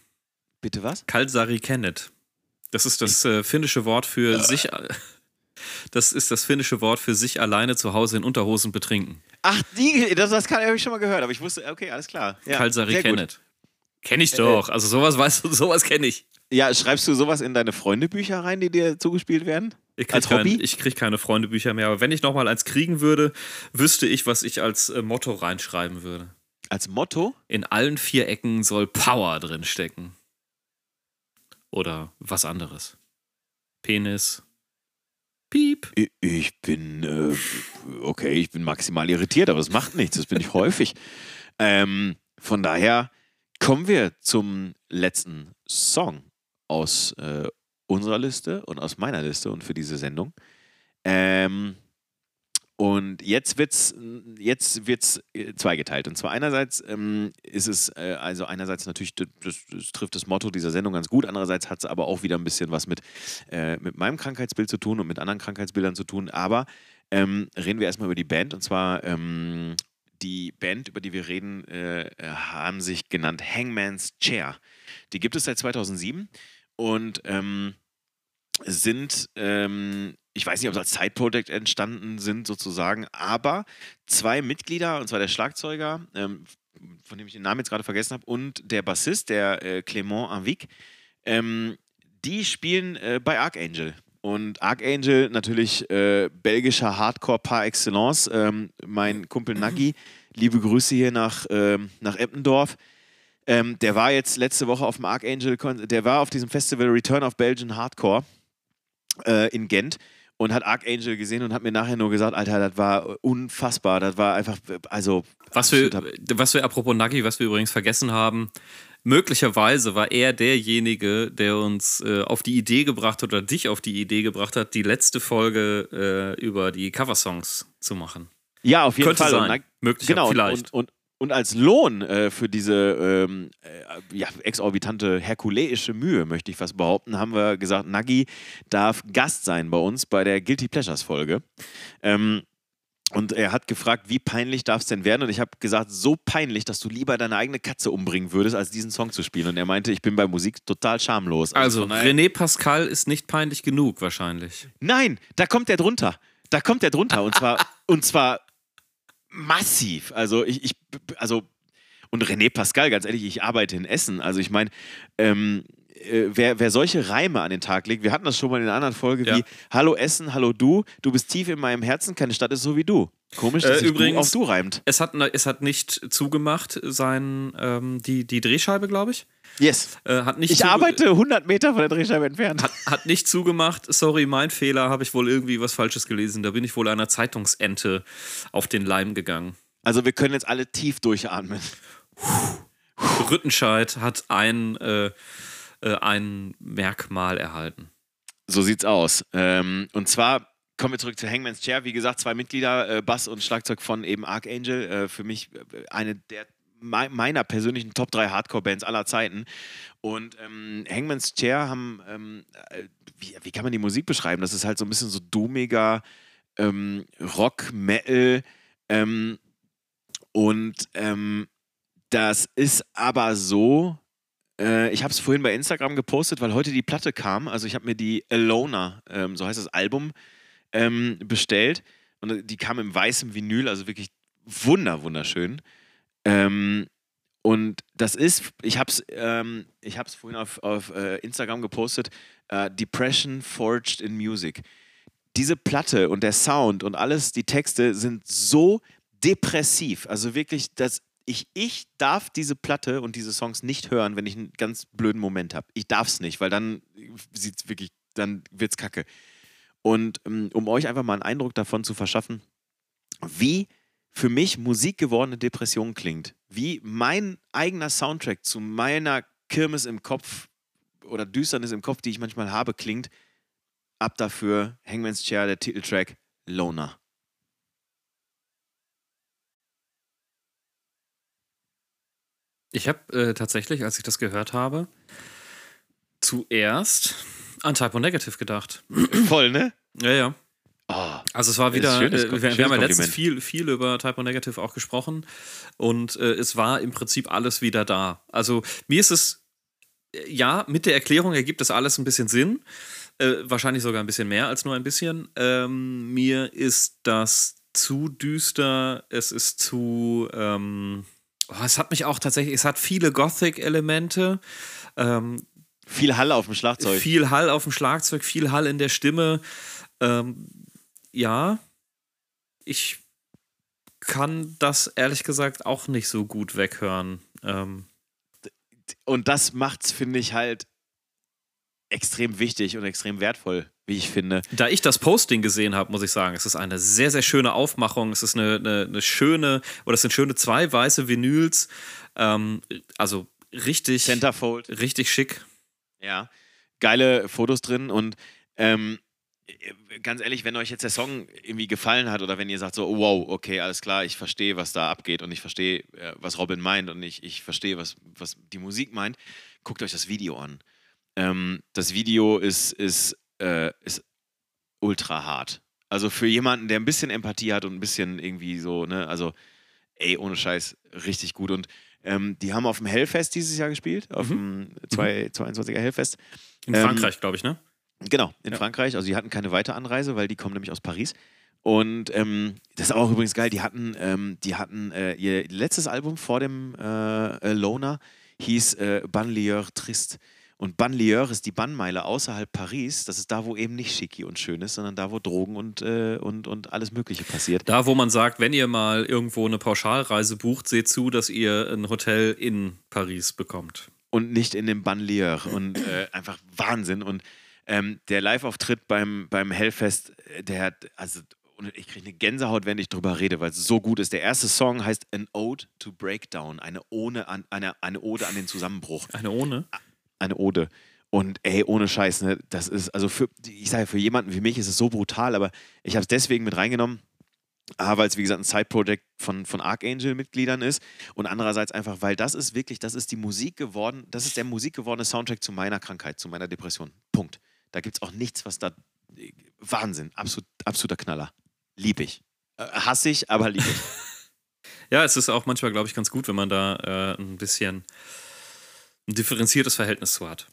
Bitte was? Kalsari Kennet. Das ist das äh, finnische Wort für sich. Das ist das finnische Wort für sich alleine zu Hause in Unterhosen betrinken. Ach, die, das, das habe ich schon mal gehört, aber ich wusste, okay, alles klar. Ja, Kalsari. Kennet. Kenn ich doch. Also sowas weißt du, sowas kenne ich. Ja, schreibst du sowas in deine Freundebücher rein, die dir zugespielt werden? Ich krieg, Als kein, Hobby? ich krieg keine Freundebücher mehr, aber wenn ich nochmal eins kriegen würde, wüsste ich, was ich als äh, Motto reinschreiben würde. Als Motto? In allen vier Ecken soll Power drin stecken. Oder was anderes. Penis. Piep. Ich bin, äh, okay, ich bin maximal irritiert, aber das macht nichts, das bin ich häufig. Ähm, von daher kommen wir zum letzten Song aus äh, unserer Liste und aus meiner Liste und für diese Sendung. Ähm, und jetzt wird's, jetzt wird's äh, zweigeteilt. Und zwar einerseits ähm, ist es, äh, also einerseits natürlich, das, das trifft das Motto dieser Sendung ganz gut, andererseits hat es aber auch wieder ein bisschen was mit, äh, mit meinem Krankheitsbild zu tun und mit anderen Krankheitsbildern zu tun. Aber ähm, reden wir erstmal über die Band. Und zwar ähm, die Band, über die wir reden, äh, haben sich genannt Hangman's Chair. Die gibt es seit 2007 und ähm, sind, ähm, ich weiß nicht, ob sie als Side-Project entstanden sind sozusagen, aber zwei Mitglieder, und zwar der Schlagzeuger, ähm, von dem ich den Namen jetzt gerade vergessen habe, und der Bassist, der äh, Clément Anvic, ähm, die spielen äh, bei Archangel. Und Archangel natürlich äh, belgischer Hardcore par excellence. Ähm, mein Kumpel Nagi, liebe Grüße hier nach, ähm, nach Eppendorf. Ähm, der war jetzt letzte Woche auf dem Archangel, Kon- der war auf diesem Festival Return of Belgian Hardcore äh, in Gent und hat Archangel gesehen und hat mir nachher nur gesagt, Alter, das war unfassbar, das war einfach, also Was wir, was wir, apropos Nagi, was wir übrigens vergessen haben, möglicherweise war er derjenige, der uns äh, auf die Idee gebracht hat oder dich auf die Idee gebracht hat, die letzte Folge äh, über die Coversongs zu machen. Ja, auf jeden Könnte Fall. sein. Und na- Möglich, genau, vielleicht. Und, und, und als Lohn äh, für diese ähm, äh, ja, exorbitante, herkuleische Mühe, möchte ich fast behaupten, haben wir gesagt, Nagi darf Gast sein bei uns bei der Guilty Pleasures Folge. Ähm, und er hat gefragt, wie peinlich darf es denn werden? Und ich habe gesagt, so peinlich, dass du lieber deine eigene Katze umbringen würdest, als diesen Song zu spielen. Und er meinte, ich bin bei Musik total schamlos. Also, daher- René Pascal ist nicht peinlich genug, wahrscheinlich. Nein, da kommt der drunter. Da kommt der drunter. Und zwar, und zwar massiv. Also ich, ich, also, und René Pascal, ganz ehrlich, ich arbeite in Essen. Also ich meine, ähm, äh, wer, wer solche Reime an den Tag legt, wir hatten das schon mal in einer anderen Folge, Ja. wie Hallo Essen, hallo du, du bist tief in meinem Herzen, keine Stadt ist so wie du. Komisch, dass Äh, übrigens- du auf du reimt. Es hat, es hat nicht zugemacht, sein, ähm, die, die Drehscheibe, glaube ich. Yes. Äh, hat nicht Ich arbeite 100 Meter von der Drehscheibe entfernt. Hat, hat nicht zugemacht. Sorry, mein Fehler. Habe ich wohl irgendwie was Falsches gelesen. Da bin ich wohl einer Zeitungsente auf den Leim gegangen. Also wir können jetzt alle tief durchatmen. Rüttenscheid hat ein, äh, äh, ein Merkmal erhalten. So sieht's aus. Ähm, und zwar kommen wir zurück zu Hangman's Chair. Wie gesagt, zwei Mitglieder, äh, Bass und Schlagzeug von eben Archangel. Äh, für mich äh, eine der mei- meiner persönlichen Top 3 Hardcore-Bands aller Zeiten. Und ähm, Hangman's Chair haben, ähm, äh, wie, wie kann man die Musik beschreiben? Das ist halt so ein bisschen so doomiger ähm, Rock, Metal. Ähm, und ähm, das ist aber so, äh, ich habe es vorhin bei Instagram gepostet, weil heute die Platte kam. Also ich habe mir die Alona, ähm, so heißt das Album, ähm, bestellt. Und die kam im weißen Vinyl, also wirklich wunder, wunderschön. Ähm, und das ist, ich habe es ähm, vorhin auf, auf äh, Instagram gepostet, äh, Depression Forged in Music. Diese Platte und der Sound und alles, die Texte sind so depressiv. Also wirklich, dass ich, ich darf diese Platte und diese Songs nicht hören, wenn ich einen ganz blöden Moment habe. Ich darf es nicht, weil dann sieht's wirklich, dann wird's kacke. Und ähm, um euch einfach mal einen Eindruck davon zu verschaffen, wie für mich Musik gewordene Depression klingt, wie mein eigener Soundtrack zu meiner Kirmes im Kopf oder Düsternis im Kopf, die ich manchmal habe, klingt, ab dafür Hangman's Chair, der Titeltrack Loner. Ich habe äh, tatsächlich, als ich das gehört habe, zuerst an Typo Negative gedacht. Voll, ne? Ja, ja. Oh, Also es war wieder, schönes- äh, wir, wir haben ja letztens viel, viel über Typo Negative auch gesprochen und äh, es war im Prinzip alles wieder da. Also mir ist es, äh, ja, mit der Erklärung ergibt das alles ein bisschen Sinn, äh, wahrscheinlich sogar ein bisschen mehr als nur ein bisschen. Ähm, mir ist das zu düster, es ist zu, ähm, oh, es hat mich auch tatsächlich, es hat viele Gothic-Elemente, ähm, viel Halle auf dem Schlagzeug. viel Hall auf dem Schlagzeug, viel Hall in der Stimme. Ähm, ja, ich kann das ehrlich gesagt auch nicht so gut weghören. Ähm, Und das macht's, finde ich, halt extrem wichtig und extrem wertvoll, wie ich finde. da ich das Posting gesehen habe, muss ich sagen, es ist eine sehr, sehr schöne Aufmachung. Es ist eine, eine, eine schöne, oder es sind schöne zwei weiße Vinyls. Ähm, also richtig, Centerfold. richtig schick. Ja, geile Fotos drin und ähm, ganz ehrlich, wenn euch jetzt der Song irgendwie gefallen hat oder wenn ihr sagt so, oh, wow, okay, alles klar, ich verstehe, was da abgeht und ich verstehe, äh, was Robin meint und ich, ich verstehe, was, was die Musik meint, guckt euch das Video an. Ähm, das Video ist, ist, äh, ist ultra hart. Also für jemanden, der ein bisschen Empathie hat und ein bisschen irgendwie so, ne, also ey, ohne Scheiß, richtig gut. Und ähm, die haben auf dem Hellfest dieses Jahr gespielt, auf dem 22er Hellfest. In Ähm, Frankreich, glaube ich, ne? Genau, in Ja. Frankreich. Also die hatten keine Weiteranreise, weil die kommen nämlich aus Paris. Und ähm, das ist auch übrigens geil. Die hatten, ähm, die hatten äh, ihr letztes Album vor dem äh, äh, Loner hieß äh, Banlieue Trist. Und Banlieue ist die Bannmeile außerhalb Paris. Das ist da, wo eben nicht schicki und schön ist, sondern da, wo Drogen und, äh, und, und alles Mögliche passiert. Da, wo man sagt, wenn ihr mal irgendwo eine Pauschalreise bucht, seht zu, dass ihr ein Hotel in Paris bekommt. und nicht in dem Banlieue. Und äh, einfach Wahnsinn. Und ähm, der Live-Auftritt beim, beim Hellfest, äh, der hat, also und ich kriege eine Gänsehaut, wenn ich drüber rede, weil es so gut ist. Der erste Song heißt An Ode to Breakdown, eine, Ohne an, eine, eine Ode an den Zusammenbruch. Eine ohne. Eine Ode. Und ey, ohne Scheiß, ne, das ist, also für, ich sage, für jemanden wie mich ist es so brutal, aber ich habe es deswegen mit reingenommen, A, weil es wie gesagt ein Side-Project von, von Archangel-Mitgliedern ist und andererseits einfach, weil das ist wirklich, das ist die Musik geworden, das ist der Musik gewordene Soundtrack zu meiner Krankheit, zu meiner Depression. Punkt. Da gibt es auch nichts, was da. Wahnsinn, absolut, absoluter Knaller. Lieb ich. Äh, hasse ich, aber lieb ich. Ja, es ist auch manchmal, glaube ich, ganz gut, wenn man da äh, ein bisschen ein differenziertes Verhältnis zu hat.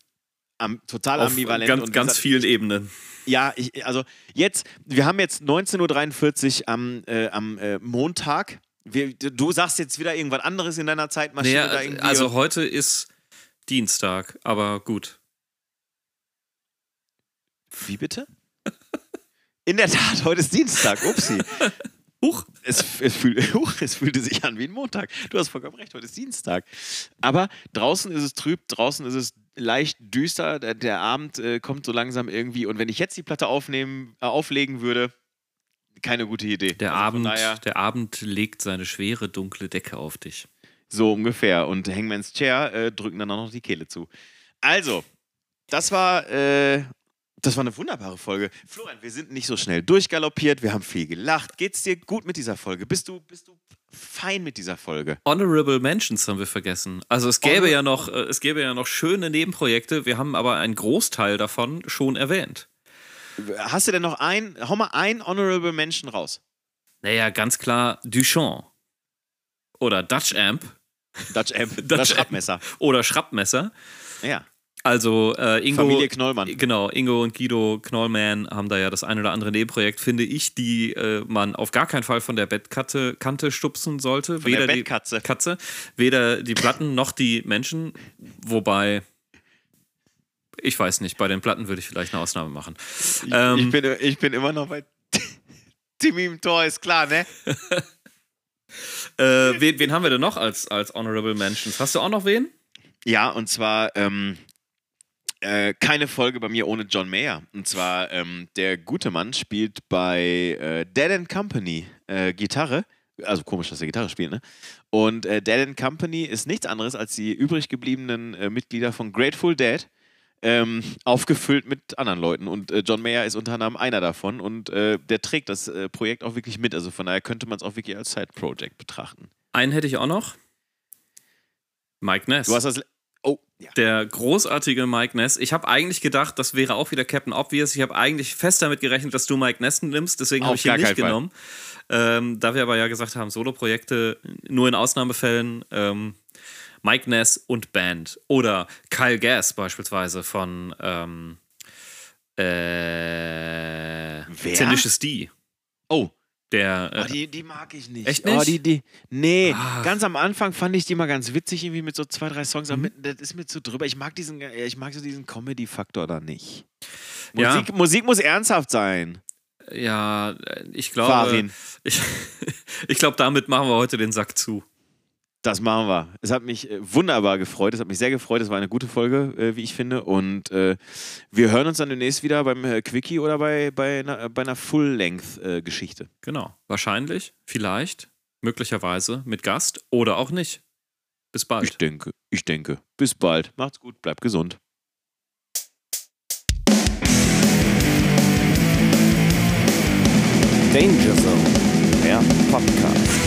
Am, total Auf ambivalent. ganz, ganz gesagt, vielen Ebenen. Ja, ich, also jetzt, wir haben jetzt 19.43 Uhr am, äh, am äh, Montag. Wir, du sagst jetzt wieder irgendwas anderes in deiner Zeitmaschine. Naja, also heute ist Dienstag, aber gut. Wie bitte? In der Tat, heute ist Dienstag. Upsi. Huch. Es, es, fühl, huch, es fühlte sich an wie ein Montag. Du hast vollkommen recht, heute ist Dienstag. Aber draußen ist es trüb, draußen ist es leicht düster. Der, der Abend äh, kommt so langsam irgendwie. Und wenn ich jetzt die Platte aufnehmen, äh, auflegen würde, keine gute Idee. Der, Also Abend, daher- der Abend legt seine schwere, dunkle Decke auf dich. So ungefähr. Und Hangman's Chair äh, drücken dann auch noch die Kehle zu. Also, das war, äh, das war eine wunderbare Folge. Florian, wir sind nicht so schnell durchgaloppiert, wir haben viel gelacht. Geht's dir gut mit dieser Folge? Bist du, bist du fein mit dieser Folge? Honorable Mentions haben wir vergessen. Also es gäbe ja noch, äh, es gäbe ja noch schöne Nebenprojekte. Wir haben aber einen Großteil davon schon erwähnt. Hast du denn noch ein, hau mal ein Honorable Mention raus. Naja, ganz klar Duchamp. Oder Dutch Amp. Dutch Amp, Dutch das Amp. Schraubmesser. Oder Schrappmesser. Ja. Also äh, Ingo, Familie Knollmann. Genau, Ingo und Guido Knollmann haben da ja das ein oder andere Nebenprojekt, finde ich, die äh, man auf gar keinen Fall von der Bettkante Kante stupsen sollte. Von der weder Bettkatze. die Katze, weder die Platten noch die Menschen. Wobei, ich weiß nicht, bei den Platten würde ich vielleicht eine Ausnahme machen. Ähm, ich, bin, ich bin immer noch bei Timmy im Tor, ist klar, ne? äh, wen, wen haben wir denn noch als, als Honorable Mentions? Hast du auch noch wen? Ja, und zwar ähm, äh, keine Folge bei mir ohne John Mayer. Und zwar ähm, der gute Mann spielt bei äh, Dead and Company äh, Gitarre. Also komisch, dass er Gitarre spielt, ne? Und äh, Dead and Company ist nichts anderes als die übrig gebliebenen äh, Mitglieder von Grateful Dead. Ähm, aufgefüllt mit anderen Leuten. Und äh, John Mayer ist unter anderem einer davon und äh, der trägt das äh, Projekt auch wirklich mit. Also von daher könnte man es auch wirklich als Side-Project betrachten. Einen hätte ich auch noch. Mike Ness. Du hast das. Oh, ja. Der großartige Mike Ness. Ich habe eigentlich gedacht, das wäre auch wieder Captain Obvious. Ich habe eigentlich fest damit gerechnet, dass du Mike Ness nimmst. Deswegen habe ich ihn nicht genommen. Ähm, da wir aber ja gesagt haben, Solo-Projekte nur in Ausnahmefällen. Ähm, Mike Ness und Band. Oder Kyle Gass beispielsweise von ähm, äh, Wer? Tenacious D. Oh, Der, äh, Oh, die, die mag ich nicht. Echt Oh, nicht? die, die, nee, Ah. ganz am Anfang fand ich die mal ganz witzig, irgendwie mit so zwei, drei Songs, Mhm. das ist mir zu drüber. Ich mag diesen, äh, ich mag so diesen Comedy-Faktor da nicht. Ja. Musik, Musik muss ernsthaft sein. ja, äh, ich glaube, ich, ich glaube, damit machen wir heute den Sack zu. Das machen wir. Es hat mich äh, wunderbar gefreut. Es hat mich sehr gefreut. Es war eine gute Folge, äh, wie ich finde. Und äh, wir hören uns dann demnächst wieder beim äh, Quickie oder bei, bei einer, bei einer Full-Length-Geschichte. Genau. Wahrscheinlich, vielleicht, möglicherweise mit Gast oder auch nicht. Bis bald. ich denke, ich denke. Bis bald. Macht's gut, bleibt gesund. Danger Zone, der Podcast.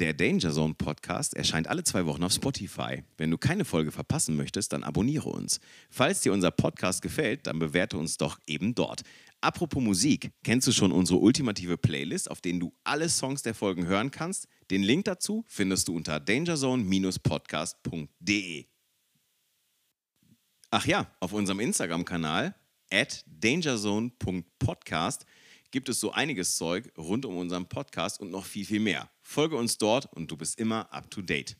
Der Danger Zone Podcast erscheint alle zwei Wochen auf Spotify. Wenn du keine Folge verpassen möchtest, dann abonniere uns. Falls dir unser Podcast gefällt, dann bewerte uns doch eben dort. Apropos Musik, kennst du schon unsere ultimative Playlist, auf denen du alle Songs der Folgen hören kannst? Den Link dazu findest du unter dangerzone-podcast.de. Ach ja, auf unserem Instagram-Kanal at dangerzone.podcast gibt es so einiges Zeug rund um unseren Podcast und noch viel, viel mehr. Folge uns dort und du bist immer up to date.